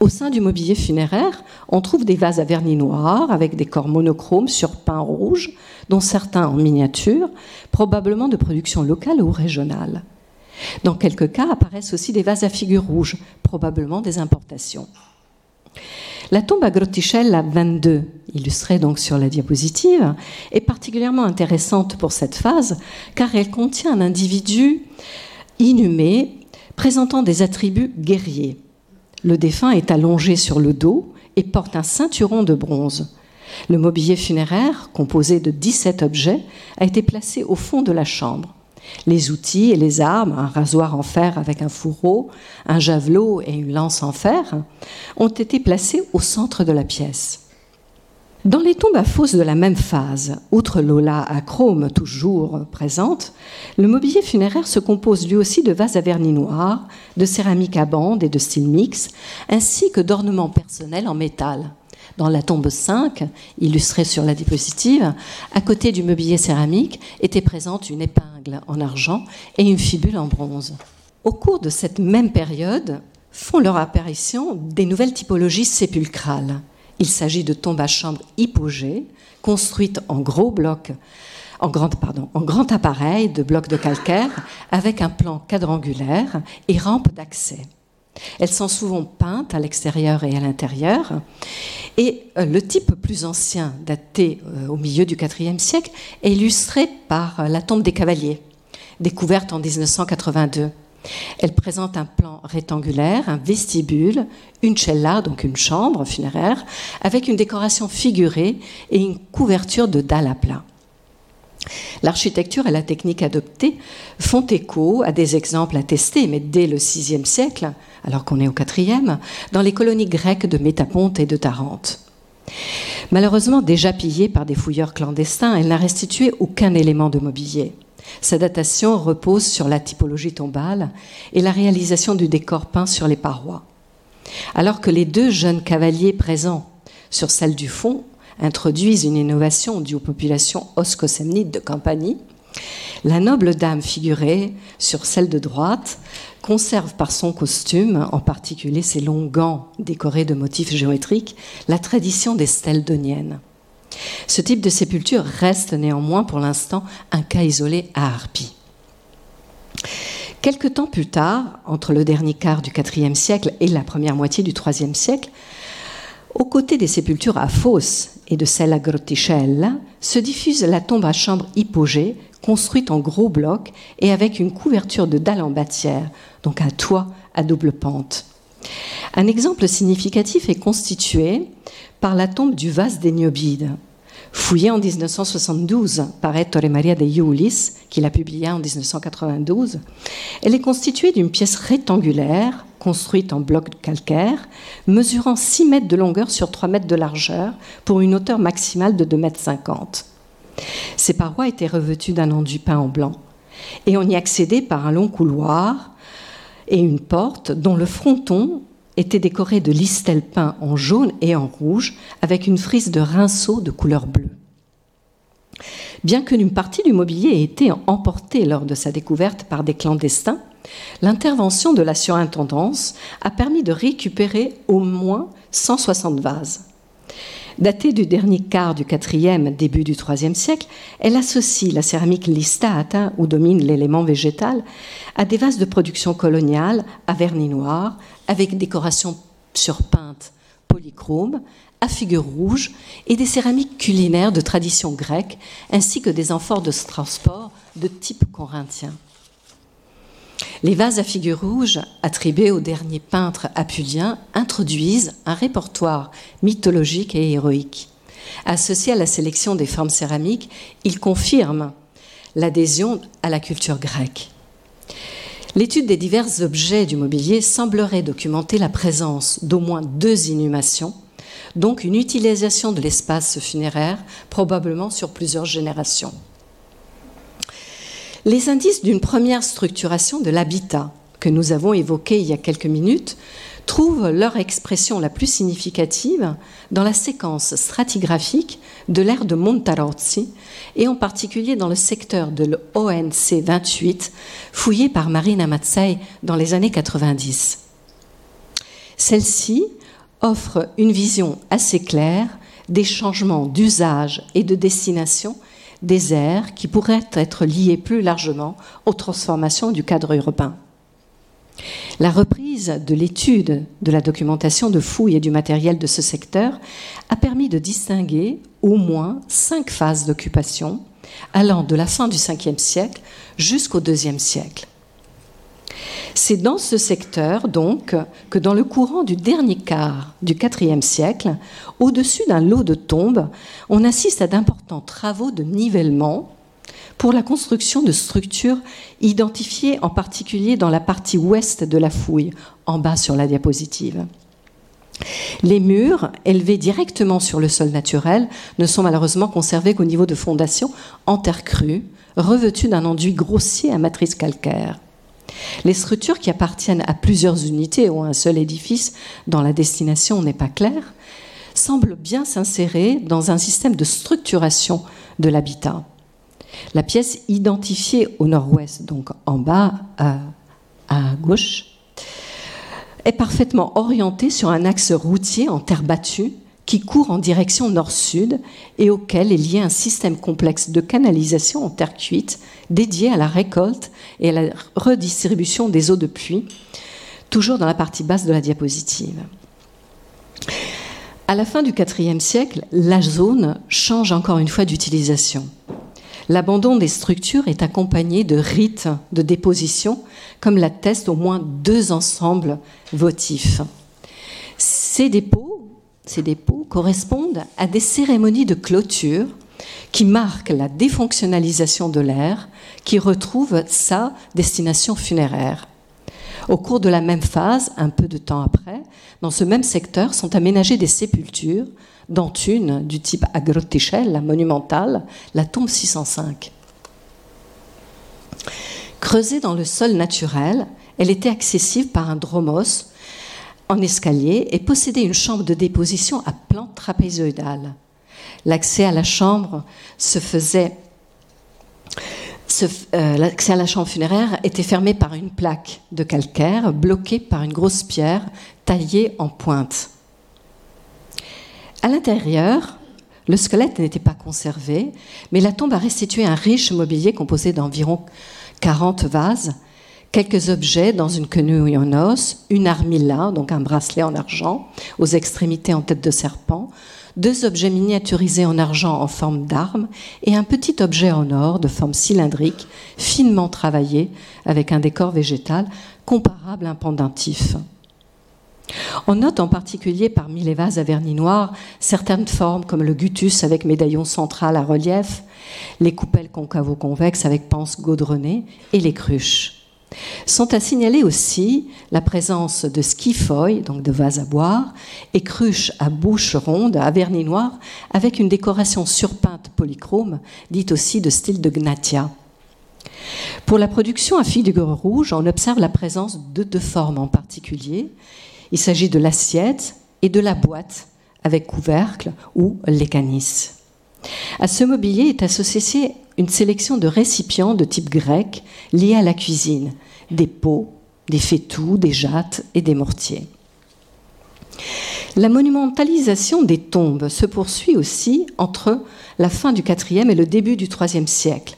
Au sein du mobilier funéraire, on trouve des vases à vernis noir avec des corps monochromes sur pain rouge, dont certains en miniature, probablement de production locale ou régionale. Dans quelques cas apparaissent aussi des vases à figure rouge, probablement des importations. La tombe à Grotticella 22, illustrée donc sur la diapositive, est particulièrement intéressante pour cette phase car elle contient un individu inhumé présentant des attributs guerriers. Le défunt est allongé sur le dos et porte un ceinturon de bronze. Le mobilier funéraire, composé de 17 objets, a été placé au fond de la chambre. Les outils et les armes, un rasoir en fer avec un fourreau, un javelot et une lance en fer, ont été placés au centre de la pièce. Dans les tombes à fosse de la même phase, outre Lola à chrome toujours présente, le mobilier funéraire se compose lui aussi de vases à vernis noir, de céramique à bande et de style mix, ainsi que d'ornements personnels en métal. Dans la tombe 5, illustrée sur la diapositive, à côté du mobilier céramique était présente une épingle en argent et une fibule en bronze. Au cours de cette même période, font leur apparition des nouvelles typologies sépulcrales. Il s'agit de tombes à chambre hypogées, construites en gros blocs, en en grand appareil de blocs de calcaire avec un plan quadrangulaire et rampe d'accès. Elles sont souvent peintes à l'extérieur et à l'intérieur. Et euh, le type plus ancien, daté euh, au milieu du IVe siècle, est illustré par euh, la tombe des cavaliers, découverte en 1982. Elle présente un plan rectangulaire, un vestibule, une cella, donc une chambre funéraire, avec une décoration figurée et une couverture de dalles à plat. L'architecture et la technique adoptée font écho à des exemples attestés, mais dès le VIe siècle, alors qu'on est au IVe, dans les colonies grecques de Métaponte et de Tarente. Malheureusement déjà pillée par des fouilleurs clandestins, elle n'a restitué aucun élément de mobilier. Sa datation repose sur la typologie tombale et la réalisation du décor peint sur les parois. Alors que les deux jeunes cavaliers présents sur celle du fond introduisent une innovation due aux populations oscosemnites de Campanie, la noble dame figurée sur celle de droite conserve par son costume, en particulier ses longs gants décorés de motifs géométriques, la tradition des stèles doniennes. Ce type de sépulture reste néanmoins pour l'instant un cas isolé à Harpy. Quelque temps plus tard, entre le dernier quart du IVe siècle et la première moitié du IIIe siècle, aux côtés des sépultures à fosse et de celles à grotticella, se diffuse la tombe à chambre hypogée, construite en gros blocs et avec une couverture de dalles en bâtière, donc un toit à double pente. Un exemple significatif est constitué par la tombe du vase d'Eniobide, fouillée en 1972 par Ettore Maria de Iulis, qui l'a publiée en 1992. Elle est constituée d'une pièce rectangulaire construite en bloc de calcaire, mesurant 6 mètres de longueur sur 3 mètres de largeur pour une hauteur maximale de 2 mètres 50. Ces parois étaient revêtues d'un enduit peint en blanc et on y accédait par un long couloir et une porte dont le fronton était décoré de listels peints en jaune et en rouge avec une frise de rinceaux de couleur bleue. Bien qu'une partie du mobilier ait été emportée lors de sa découverte par des clandestins, L'intervention de la surintendance a permis de récupérer au moins 160 vases. Datée du dernier quart du IVe, début du IIIe siècle, elle associe la céramique listata, où domine l'élément végétal, à des vases de production coloniale à vernis noir, avec décoration surpeinte polychrome, à figure rouge, et des céramiques culinaires de tradition grecque, ainsi que des amphores de transport de type corinthien. Les vases à figure rouge, attribués au dernier peintre apulien, introduisent un répertoire mythologique et héroïque. Associé à la sélection des formes céramiques, ils confirment l'adhésion à la culture grecque. L'étude des divers objets du mobilier semblerait documenter la présence d'au moins deux inhumations, donc une utilisation de l'espace funéraire probablement sur plusieurs générations. Les indices d'une première structuration de l'habitat que nous avons évoqué il y a quelques minutes trouvent leur expression la plus significative dans la séquence stratigraphique de l'ère de Montarozzi et en particulier dans le secteur de l'ONC 28 fouillé par Marina Mazzei dans les années 90. Celle-ci offre une vision assez claire des changements d'usage et de destination des aires qui pourraient être liés plus largement aux transformations du cadre urbain. La reprise de l'étude de la documentation de fouilles et du matériel de ce secteur a permis de distinguer au moins cinq phases d'occupation allant de la fin du 5e siècle jusqu'au 2e siècle. C'est dans ce secteur, donc, que dans le courant du dernier quart du IVe siècle, au-dessus d'un lot de tombes, on assiste à d'importants travaux de nivellement pour la construction de structures identifiées en particulier dans la partie ouest de la fouille, en bas sur la diapositive. Les murs, élevés directement sur le sol naturel, ne sont malheureusement conservés qu'au niveau de fondations en terre crue, revêtues d'un enduit grossier à matrice calcaire. Les structures qui appartiennent à plusieurs unités ou à un seul édifice dont la destination n'est pas claire semblent bien s'insérer dans un système de structuration de l'habitat. La pièce identifiée au nord-ouest, donc en bas à, gauche, est parfaitement orientée sur un axe routier en terre battue qui court en direction nord-sud et auquel est lié un système complexe de canalisation en terre cuite dédié à la récolte et à la redistribution des eaux de pluie, toujours dans la partie basse de la diapositive. À la fin du IVe siècle, la zone change encore une fois d'utilisation. L'abandon des structures est accompagné de rites de déposition, comme l'attestent au moins deux ensembles votifs. Ces dépôts, ces dépôts correspondent à des cérémonies de clôture qui marquent la défonctionnalisation de l'air, qui retrouve sa destination funéraire. Au cours de la même phase, un peu de temps après, dans ce même secteur sont aménagées des sépultures dont une du type la monumentale, la tombe 605. Creusée dans le sol naturel, elle était accessible par un dromos en escalier et possédait une chambre de déposition à plante trapézoïdale. L'accès à la chambre se faisait euh, l'accès à la chambre funéraire était fermé par une plaque de calcaire bloquée par une grosse pierre taillée en pointe. À l'intérieur, le squelette n'était pas conservé, mais la tombe a restitué un riche mobilier composé d'environ 40 vases, quelques objets dans une quenouille en os, une armilla, donc un bracelet en argent, aux extrémités en tête de serpent, deux objets miniaturisés en argent en forme d'arme et un petit objet en or de forme cylindrique, finement travaillé, avec un décor végétal comparable à un pendentif. On note en particulier parmi les vases à vernis noir certaines formes comme le gutus avec médaillon central à relief, les coupelles concavo-convexes avec panse gaudronnée et les cruches. Sont à signaler aussi la présence de skifoy, donc de vases à boire, et cruches à bouche ronde à vernis noir avec une décoration surpeinte polychrome, dite aussi de style de gnatia. Pour la production à figure rouge, on observe la présence de deux formes en particulier. Il s'agit de l'assiette et de la boîte avec couvercle ou l'écanis. À ce mobilier est associée une sélection de récipients de type grec liés à la cuisine, des pots, des fétous, des jattes et des mortiers. La monumentalisation des tombes se poursuit aussi entre la fin du IVe et le début du IIIe siècle,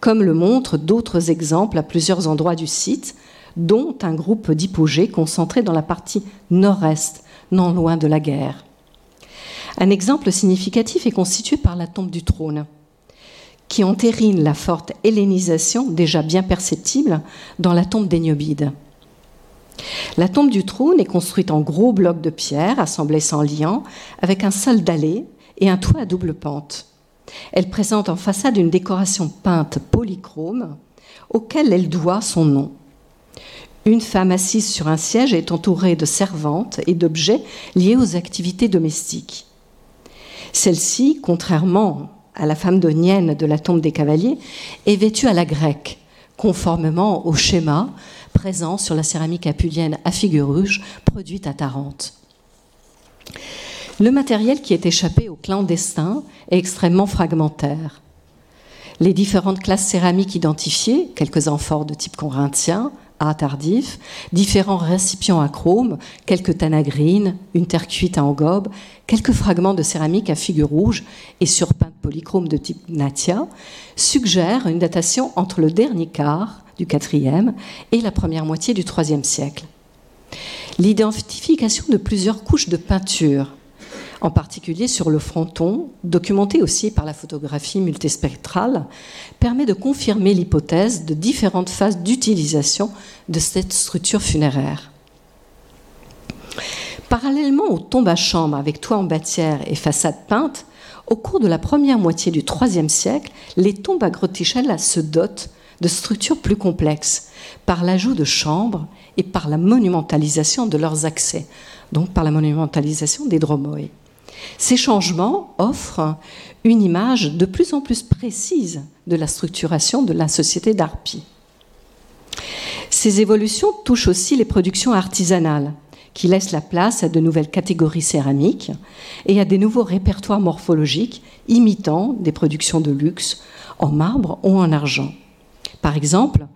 comme le montrent d'autres exemples à plusieurs endroits du site, dont un groupe d'hypogées concentré dans la partie nord-est, non loin de la guerre. Un exemple significatif est constitué par la tombe du trône, qui entérine la forte hellénisation déjà bien perceptible dans la tombe d'Éniobide. La tombe du trône est construite en gros blocs de pierre assemblés sans liant, avec un sol dallé et un toit à double pente. Elle présente en façade une décoration peinte polychrome auquel elle doit son nom. Une femme assise sur un siège est entourée de servantes et d'objets liés aux activités domestiques. Celle-ci, contrairement à la femme donienne de la tombe des cavaliers, est vêtue à la grecque, conformément au schéma présent sur la céramique apulienne à figure rouge produite à Tarente. Le matériel qui est échappé au clandestin est extrêmement fragmentaire. Les différentes classes céramiques identifiées, quelques amphores de type corinthien, A tardif, différents récipients à chrome, quelques tanagrines, une terre cuite à engobe, quelques fragments de céramique à figure rouge et surpeintes polychrome de type Natia, suggèrent une datation entre le dernier quart du IVe et la première moitié du IIIe siècle. L'identification de plusieurs couches de peinture en particulier sur le fronton, documenté aussi par la photographie multispectrale, permet de confirmer l'hypothèse de différentes phases d'utilisation de cette structure funéraire. Parallèlement aux tombes à chambre avec toit en bâtière et façade peinte, au cours de la première moitié du IIIe siècle, les tombes à Grottichella se dotent de structures plus complexes par l'ajout de chambres et par la monumentalisation de leurs accès, donc par la monumentalisation des dromoées. Ces changements offrent une image de plus en plus précise de la structuration de la société d'Arpi. Ces évolutions touchent aussi les productions artisanales, qui laissent la place à de nouvelles catégories céramiques et à des nouveaux répertoires morphologiques imitant des productions de luxe en marbre ou en argent. Par exemple,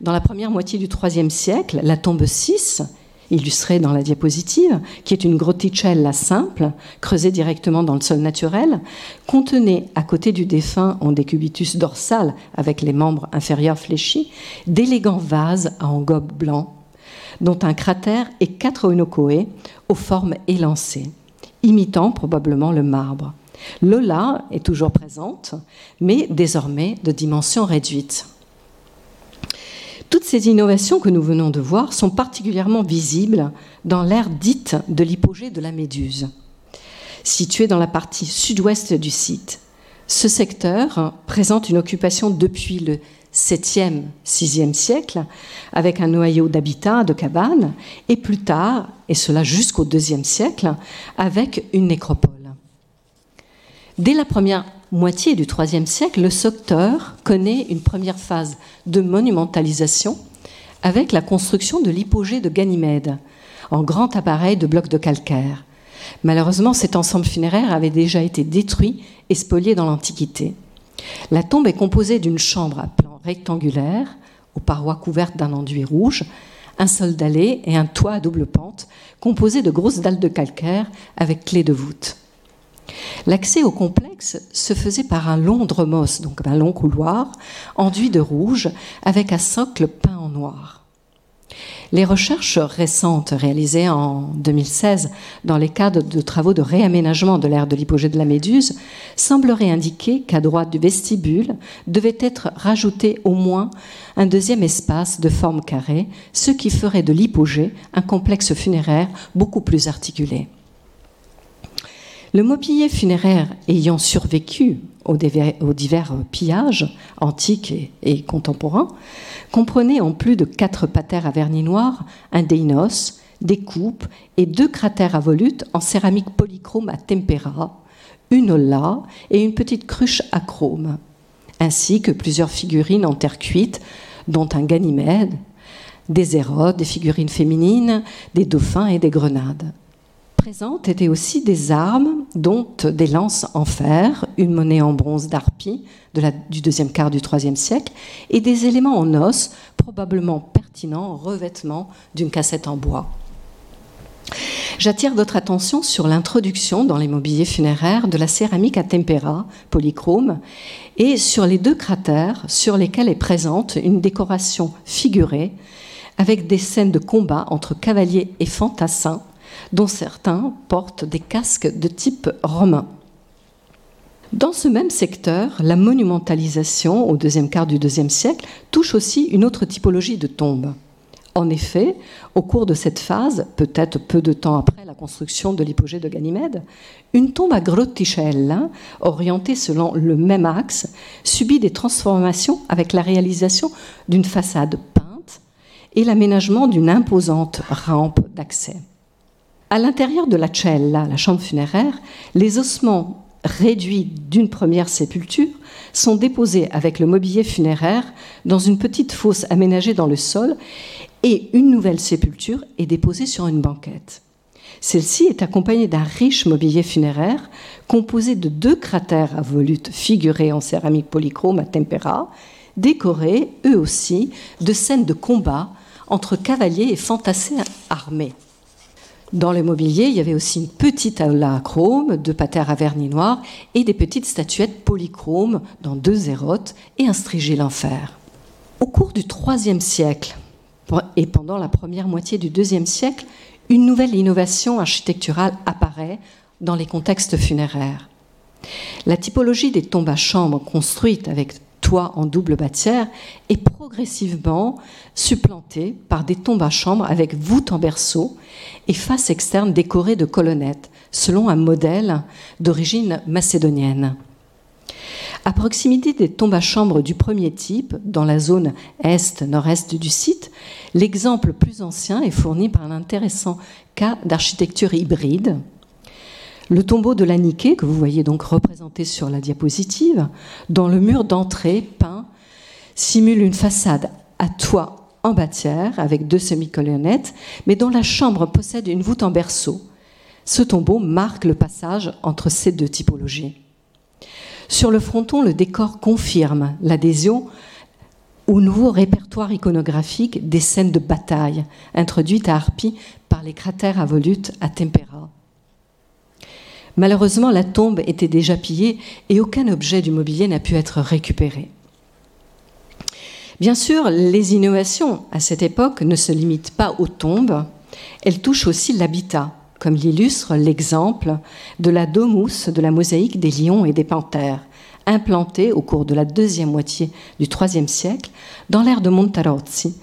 dans la première moitié du IIIe siècle, la tombe 6 illustrée dans la diapositive, qui est une grotticella simple, creusée directement dans le sol naturel, contenait, à côté du défunt en décubitus dorsal avec les membres inférieurs fléchis, d'élégants vases à engobe blanc, dont un cratère et quatre onokoé aux formes élancées, imitant probablement le marbre. Lola est toujours présente, mais désormais de dimension réduite. Toutes ces innovations que nous venons de voir sont particulièrement visibles dans l'ère dite de l'hypogée de la Méduse, située dans la partie sud-ouest du site. Ce secteur présente une occupation depuis le 7e, 6e siècle, avec un noyau d'habitat, de cabanes, et plus tard, et cela jusqu'au 2e siècle, avec une nécropole. Dès la première moitié du IIIe siècle, le secteur connaît une première phase de monumentalisation avec la construction de l'hypogée de Ganymède en grand appareil de blocs de calcaire. Malheureusement, cet ensemble funéraire avait déjà été détruit et spolié dans l'Antiquité. La tombe est composée d'une chambre à plan rectangulaire, aux parois couvertes d'un enduit rouge, un sol dallé et un toit à double pente, composé de grosses dalles de calcaire avec clé de voûte. L'accès au complexe se faisait par un long dromos, donc un long couloir, enduit de rouge, avec un socle peint en noir. Les recherches récentes réalisées en 2016 dans les cadres de travaux de réaménagement de l'aire de l'hypogée de la Méduse sembleraient indiquer qu'à droite du vestibule devait être rajouté au moins un deuxième espace de forme carrée, ce qui ferait de l'hypogée un complexe funéraire beaucoup plus articulé. Le mobilier funéraire ayant survécu aux divers, pillages antiques et, contemporains comprenait en plus de quatre patères à vernis noir un deinos, des coupes et deux cratères à volutes en céramique polychrome à tempera, une olla et une petite cruche à chrome, ainsi que plusieurs figurines en terre cuite, dont un Ganymède, des érodes, des figurines féminines, des dauphins et des grenades. Présentes étaient aussi des armes, dont des lances en fer, une monnaie en bronze d'Arpie du deuxième quart du IIIe siècle, et des éléments en os, probablement pertinents, revêtement d'une cassette en bois. J'attire votre attention sur l'introduction dans les mobiliers funéraires de la céramique à tempera, polychrome, et sur les deux cratères sur lesquels est présente une décoration figurée avec des scènes de combat entre cavaliers et fantassins dont certains portent des casques de type romain. Dans ce même secteur, la monumentalisation au deuxième quart du deuxième siècle touche aussi une autre typologie de tombe. En effet, au cours de cette phase, peut-être peu de temps après la construction de l'hypogée de Ganymède, une tombe à Grotticella, orientée selon le même axe, subit des transformations avec la réalisation d'une façade peinte et l'aménagement d'une imposante rampe d'accès. À l'intérieur de la cella, la chambre funéraire, les ossements réduits d'une première sépulture sont déposés avec le mobilier funéraire dans une petite fosse aménagée dans le sol et une nouvelle sépulture est déposée sur une banquette. Celle-ci est accompagnée d'un riche mobilier funéraire composé de deux cratères à volutes figurés en céramique polychrome à tempera, décorés, eux aussi, de scènes de combat entre cavaliers et fantassins armés. Dans le mobilier, il y avait aussi une petite aula chrome, deux patères à vernis noir et des petites statuettes polychromes dans deux zérotes et un strigile en fer. Au cours du IIIe siècle, et pendant la première moitié du deuxième siècle, une nouvelle innovation architecturale apparaît dans les contextes funéraires. La typologie des tombes à chambre construites avec toit en double bâtière est progressivement supplantée par des tombes à chambre avec voûte en berceau et face externe décorée de colonnettes, selon un modèle d'origine macédonienne. À proximité des tombes à chambre du premier type, dans la zone est-nord-est du site, l'exemple plus ancien est fourni par un intéressant cas d'architecture hybride. Le tombeau de l'Aniké, que vous voyez donc représenté sur la diapositive, dans le mur d'entrée peint, simule une façade à toit en bâtière avec deux semi-colonnettes, mais dont la chambre possède une voûte en berceau. Ce tombeau marque le passage entre ces deux typologies. Sur le fronton, le décor confirme l'adhésion au nouveau répertoire iconographique des scènes de bataille introduites à Harpy par les cratères à volutes à Tempera. Malheureusement, la tombe était déjà pillée et aucun objet du mobilier n'a pu être récupéré. Bien sûr, les innovations à cette époque ne se limitent pas aux tombes, elles touchent aussi l'habitat comme l'illustre l'exemple de la domus de la mosaïque des lions et des panthères, implantée au cours de la deuxième moitié du IIIe siècle dans l'ère de Montarozzi,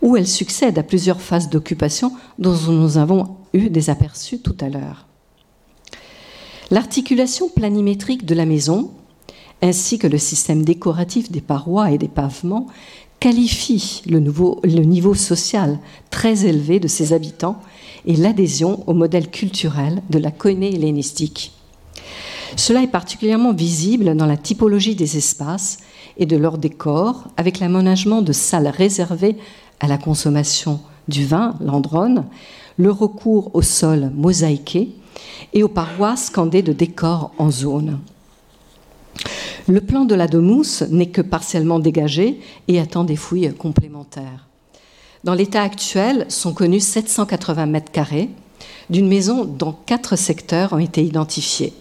où elle succède à plusieurs phases d'occupation dont nous avons eu des aperçus tout à l'heure. L'articulation planimétrique de la maison, ainsi que le système décoratif des parois et des pavements, qualifie le, niveau social très élevé de ses habitants et l'adhésion au modèle culturel de la Koiné hellénistique. Cela est particulièrement visible dans la typologie des espaces et de leur décor, avec l'aménagement de salles réservées à la consommation du vin, l'androne, le recours au sol mosaïqué et aux parois scandées de décors en zone. Le plan de la Domus n'est que partiellement dégagé et attend des fouilles complémentaires. Dans l'état actuel, sont connus 780 mètres carrés d'une maison dont quatre secteurs ont été identifiés.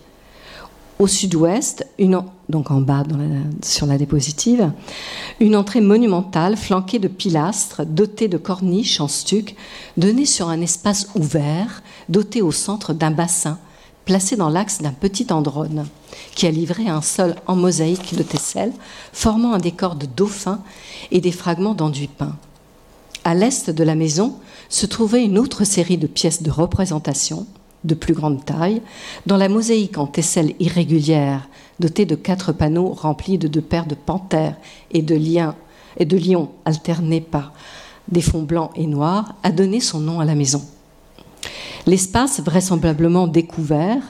Au sud-ouest, donc en bas sur la diapositive, une entrée monumentale flanquée de pilastres dotée de corniches en stuc, donnée sur un espace ouvert, doté au centre d'un bassin, placé dans l'axe d'un petit androne, qui a livré un sol en mosaïque de tesselle, formant un décor de dauphins et des fragments d'enduit peint. À l'est de la maison se trouvait une autre série de pièces de représentation de plus grande taille, dans la mosaïque en tesselle irrégulière, dotée de quatre panneaux remplis de deux paires de panthères et de, et de lions alternés par des fonds blancs et noirs, a donné son nom à la maison. L'espace, vraisemblablement découvert,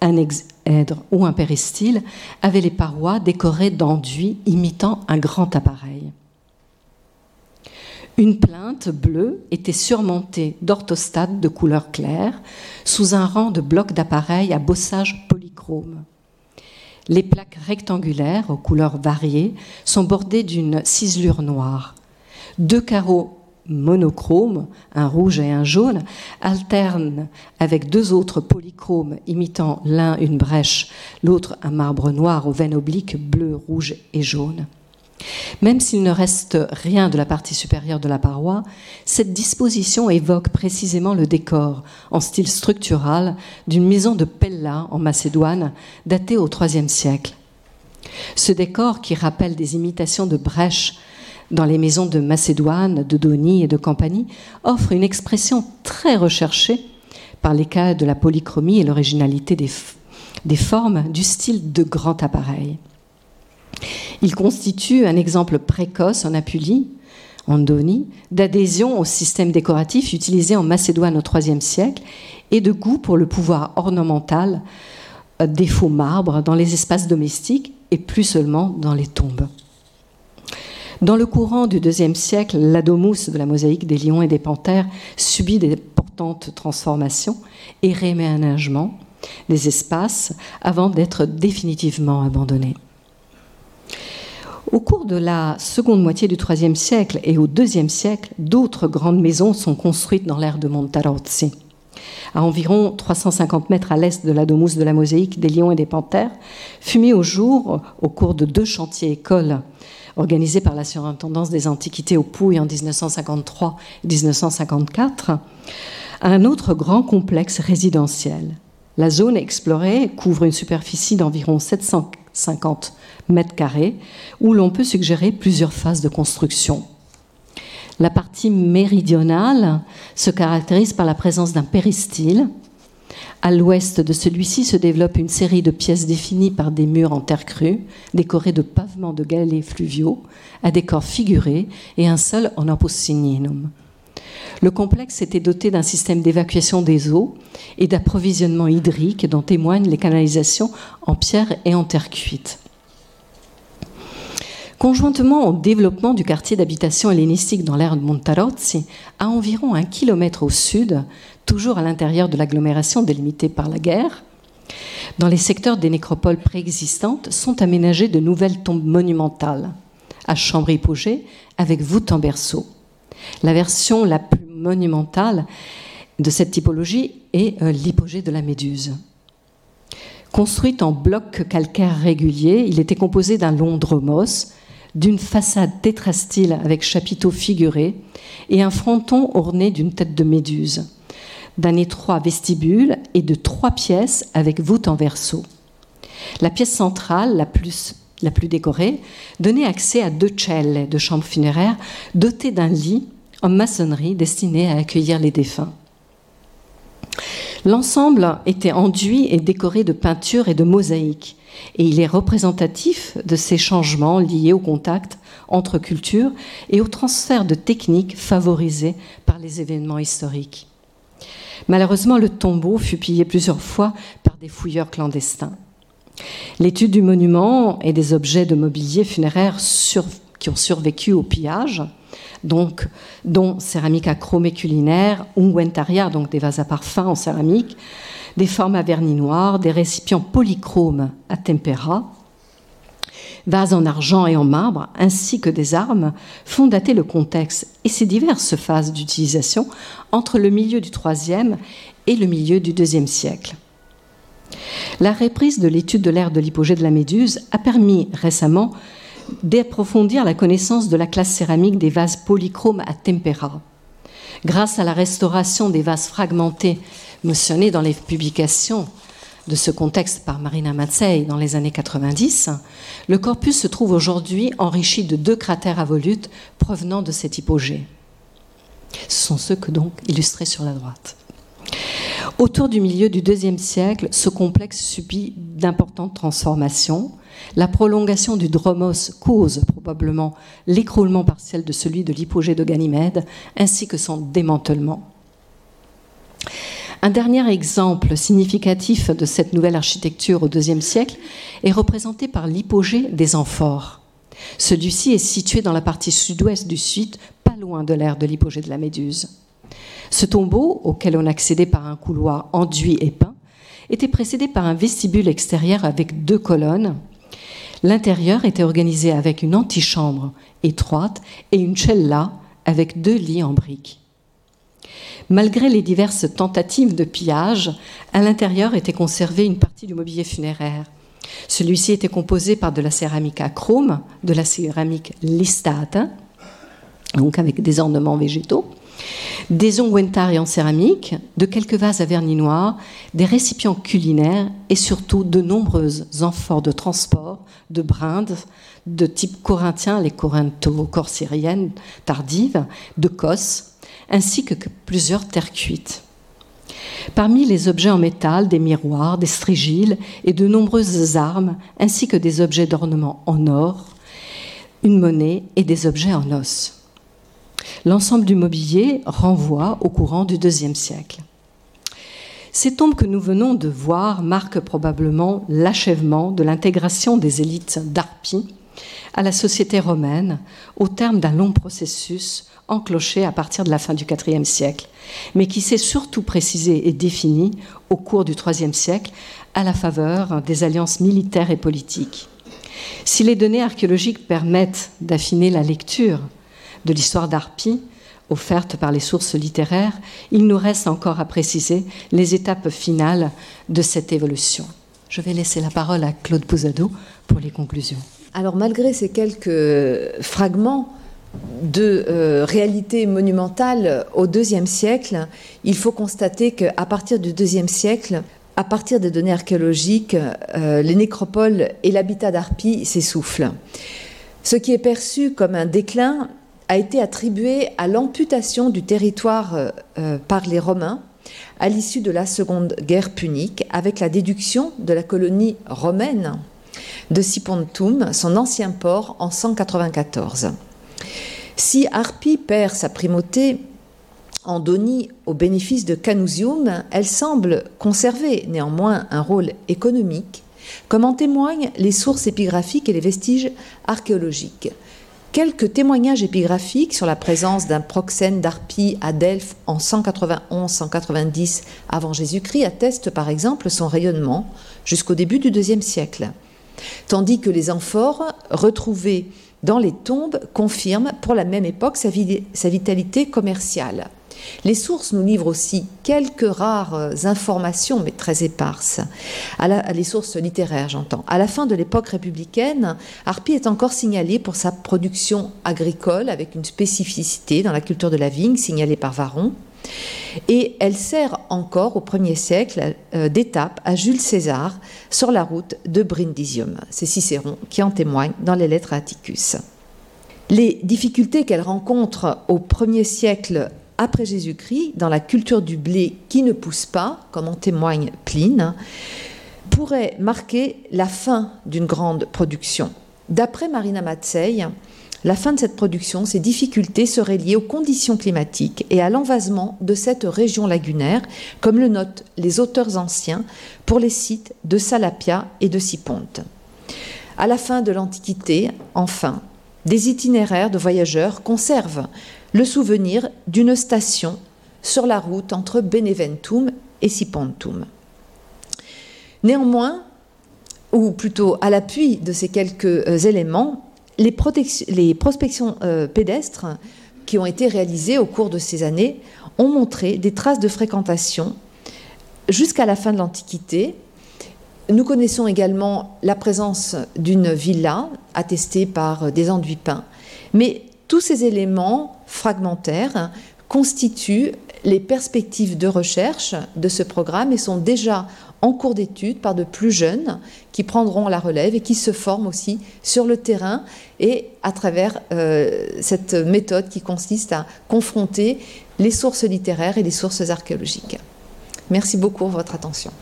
un exèdre ou un péristyle, avait les parois décorées d'enduits imitant un grand appareil. Une plainte bleue était surmontée d'orthostates de couleur claire sous un rang de blocs d'appareils à bossage polychrome. Les plaques rectangulaires aux couleurs variées sont bordées d'une ciselure noire. Deux carreaux monochromes, un rouge et un jaune, alternent avec deux autres polychromes imitant l'un une brèche, l'autre un marbre noir aux veines obliques bleues, rouges et jaunes. Même s'il ne reste rien de la partie supérieure de la paroi, cette disposition évoque précisément le décor en style structural d'une maison de Pella en Macédoine datée au IIIe siècle. Ce décor, qui rappelle des imitations de brèches dans les maisons de Macédoine, de Donie et de Campanie, offre une expression très recherchée par les cas de la polychromie et l'originalité des, formes du style de grand appareil. Il constitue un exemple précoce en Apulie, en Donie, d'adhésion au système décoratif utilisé en Macédoine au IIIe siècle et de goût pour le pouvoir ornemental euh, des faux marbres dans les espaces domestiques et plus seulement dans les tombes. Dans le courant du IIe siècle, l'adomous de la mosaïque des lions et des panthères subit d'importantes transformations et réaménagements des espaces avant d'être définitivement abandonné. Au cours de la seconde moitié du IIIe siècle et au IIe siècle, d'autres grandes maisons sont construites dans l'ère de Montarozzi. À environ 350 mètres à l'est de la domus de la mosaïque des lions et des panthères, fut mis au jour, au cours de deux chantiers écoles organisés par la surintendance des antiquités au Pouilles en 1953 et 1954, un autre grand complexe résidentiel. La zone explorée couvre une superficie d'environ 750 mètres carrés, où l'on peut suggérer plusieurs phases de construction. La partie méridionale se caractérise par la présence d'un péristyle. À l'ouest de celui-ci se développe une série de pièces définies par des murs en terre crue, décorés de pavements de galets fluviaux, à décors figurés et un sol en apocigninum. Le complexe était doté d'un système d'évacuation des eaux et d'approvisionnement hydrique dont témoignent les canalisations en pierre et en terre cuite. Conjointement au développement du quartier d'habitation hellénistique dans l'ère de Montarozzi, à environ un kilomètre au sud, toujours à l'intérieur de l'agglomération délimitée par la guerre, dans les secteurs des nécropoles préexistantes sont aménagées de nouvelles tombes monumentales, à Chambry-Pogé, avec voûte en berceau. La version la plus monumentale de cette typologie est euh, l'hypogée de la Méduse. Construite en blocs calcaires réguliers, il était composé d'un long dromos, d'une façade tétrastyle avec chapiteaux figurés et un fronton orné d'une tête de méduse, d'un étroit vestibule et de trois pièces avec voûte en verso. La pièce centrale, la plus, décorée, donnait accès à deux celles de chambres funéraires dotées d'un lit en maçonnerie destiné à accueillir les défunts. L'ensemble était enduit et décoré de peintures et de mosaïques, et il est représentatif de ces changements liés au contact entre cultures et au transfert de techniques favorisées par les événements historiques. Malheureusement, le tombeau fut pillé plusieurs fois par des fouilleurs clandestins. L'étude du monument et des objets de mobilier funéraire qui ont survécu au pillage donc, dont céramique acromée culinaire, ungüentaria, donc des vases à parfum en céramique, des formes à vernis noir, des récipients polychromes à tempéra, vases en argent et en marbre, ainsi que des armes, font dater le contexte et ses diverses phases d'utilisation entre le milieu du IIIe et le milieu du IIe siècle. La reprise de l'étude de l'ère de l'hypogée de la Méduse a permis récemment d'approfondir la connaissance de la classe céramique des vases polychromes à tempéra. Grâce à la restauration des vases fragmentés mentionnés dans les publications de ce contexte par Marina Matzei dans les années 90, le corpus se trouve aujourd'hui enrichi de deux cratères à volutes provenant de cet hypogée. Ce sont ceux que donc illustrés sur la droite. Autour du milieu du IIe siècle, ce complexe subit d'importantes transformations. La prolongation du dromos cause probablement l'écroulement partiel de celui de l'hypogée de Ganymède, ainsi que son démantèlement. Un dernier exemple significatif de cette nouvelle architecture au IIe siècle est représenté par l'hypogée des amphores. Celui-ci est situé dans la partie sud-ouest du site, pas loin de l'aire de l'hypogée de la Méduse. Ce tombeau, auquel on accédait par un couloir enduit et peint, était précédé par un vestibule extérieur avec deux colonnes. L'intérieur était organisé avec une antichambre étroite et une cella avec deux lits en briques. Malgré les diverses tentatives de pillage, à l'intérieur était conservée une partie du mobilier funéraire. Celui-ci était composé par de la céramique acrome, de la céramique listata, donc avec des ornements végétaux, des ongwentari en céramique, de quelques vases à vernis noir, des récipients culinaires et surtout de nombreuses amphores de transport, de brindes de type corinthien, les corintho-corsyriennes tardives, de cosses, ainsi que plusieurs terres cuites. Parmi les objets en métal, des miroirs, des strigiles et de nombreuses armes, ainsi que des objets d'ornement en or, une monnaie et des objets en os. L'ensemble du mobilier renvoie au courant du IIe siècle. Ces tombes que nous venons de voir marquent probablement l'achèvement de l'intégration des élites d'Arpie à la société romaine au terme d'un long processus enclenché à partir de la fin du IVe siècle, mais qui s'est surtout précisé et défini au cours du IIIe siècle à la faveur des alliances militaires et politiques. Si les données archéologiques permettent d'affiner la lecture de l'histoire d'Arpie, offerte par les sources littéraires, il nous reste encore à préciser les étapes finales de cette évolution. Je vais laisser la parole à Claude Pouzado pour les conclusions. Alors malgré ces quelques fragments de euh, réalité monumentale au IIe siècle, il faut constater qu'à partir du IIe siècle, à partir des données archéologiques, euh, les nécropoles et l'habitat d'Arpie s'essoufflent. Ce qui est perçu comme un déclin a été attribué à l'amputation du territoire euh, par les Romains à l'issue de la Seconde Guerre punique, avec la déduction de la colonie romaine de Sipontum, son ancien port, en 194. Si Harpie perd sa primauté en Donie au bénéfice de Canusium, elle semble conserver néanmoins un rôle économique, comme en témoignent les sources épigraphiques et les vestiges archéologiques. Quelques témoignages épigraphiques sur la présence d'un proxène d'Arpie à Delphes en 191-190 avant Jésus-Christ attestent par exemple son rayonnement jusqu'au début du IIe siècle tandis que les amphores retrouvées dans les tombes confirment pour la même époque sa, vitalité commerciale. Les sources nous livrent aussi quelques rares informations, mais très éparses, à, les sources littéraires, j'entends. À la fin de l'époque républicaine, Arpi est encore signalé pour sa production agricole, avec une spécificité dans la culture de la vigne, signalée par Varon. Et elle sert encore au 1er siècle euh, d'étape à Jules César sur la route de Brindisium. C'est Cicéron qui en témoigne dans les lettres à Atticus. Les difficultés qu'elle rencontre au 1er siècle après Jésus-Christ dans la culture du blé qui ne pousse pas, comme en témoigne Pline, pourraient marquer la fin d'une grande production. D'après Marina Matzey, la fin de cette production, ces difficultés seraient liées aux conditions climatiques et à l'envasement de cette région lagunaire, comme le notent les auteurs anciens pour les sites de Salapia et de Siponte. À la fin de l'Antiquité, enfin, des itinéraires de voyageurs conservent le souvenir d'une station sur la route entre Beneventum et Sipontum. Néanmoins, ou plutôt à l'appui de ces quelques euh, éléments, les, prospections euh, pédestres qui ont été réalisées au cours de ces années ont montré des traces de fréquentation jusqu'à la fin de l'Antiquité. Nous connaissons également la présence d'une villa attestée par des enduits peints. Mais tous ces éléments fragmentaires constituent les perspectives de recherche de ce programme et sont déjà en cours d'étude par de plus jeunes qui prendront la relève et qui se forment aussi sur le terrain et à travers euh, cette méthode qui consiste à confronter les sources littéraires et les sources archéologiques. Merci beaucoup pour votre attention.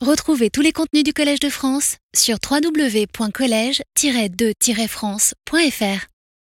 Retrouvez tous les contenus du Collège de France sur www.colège-2-france.fr.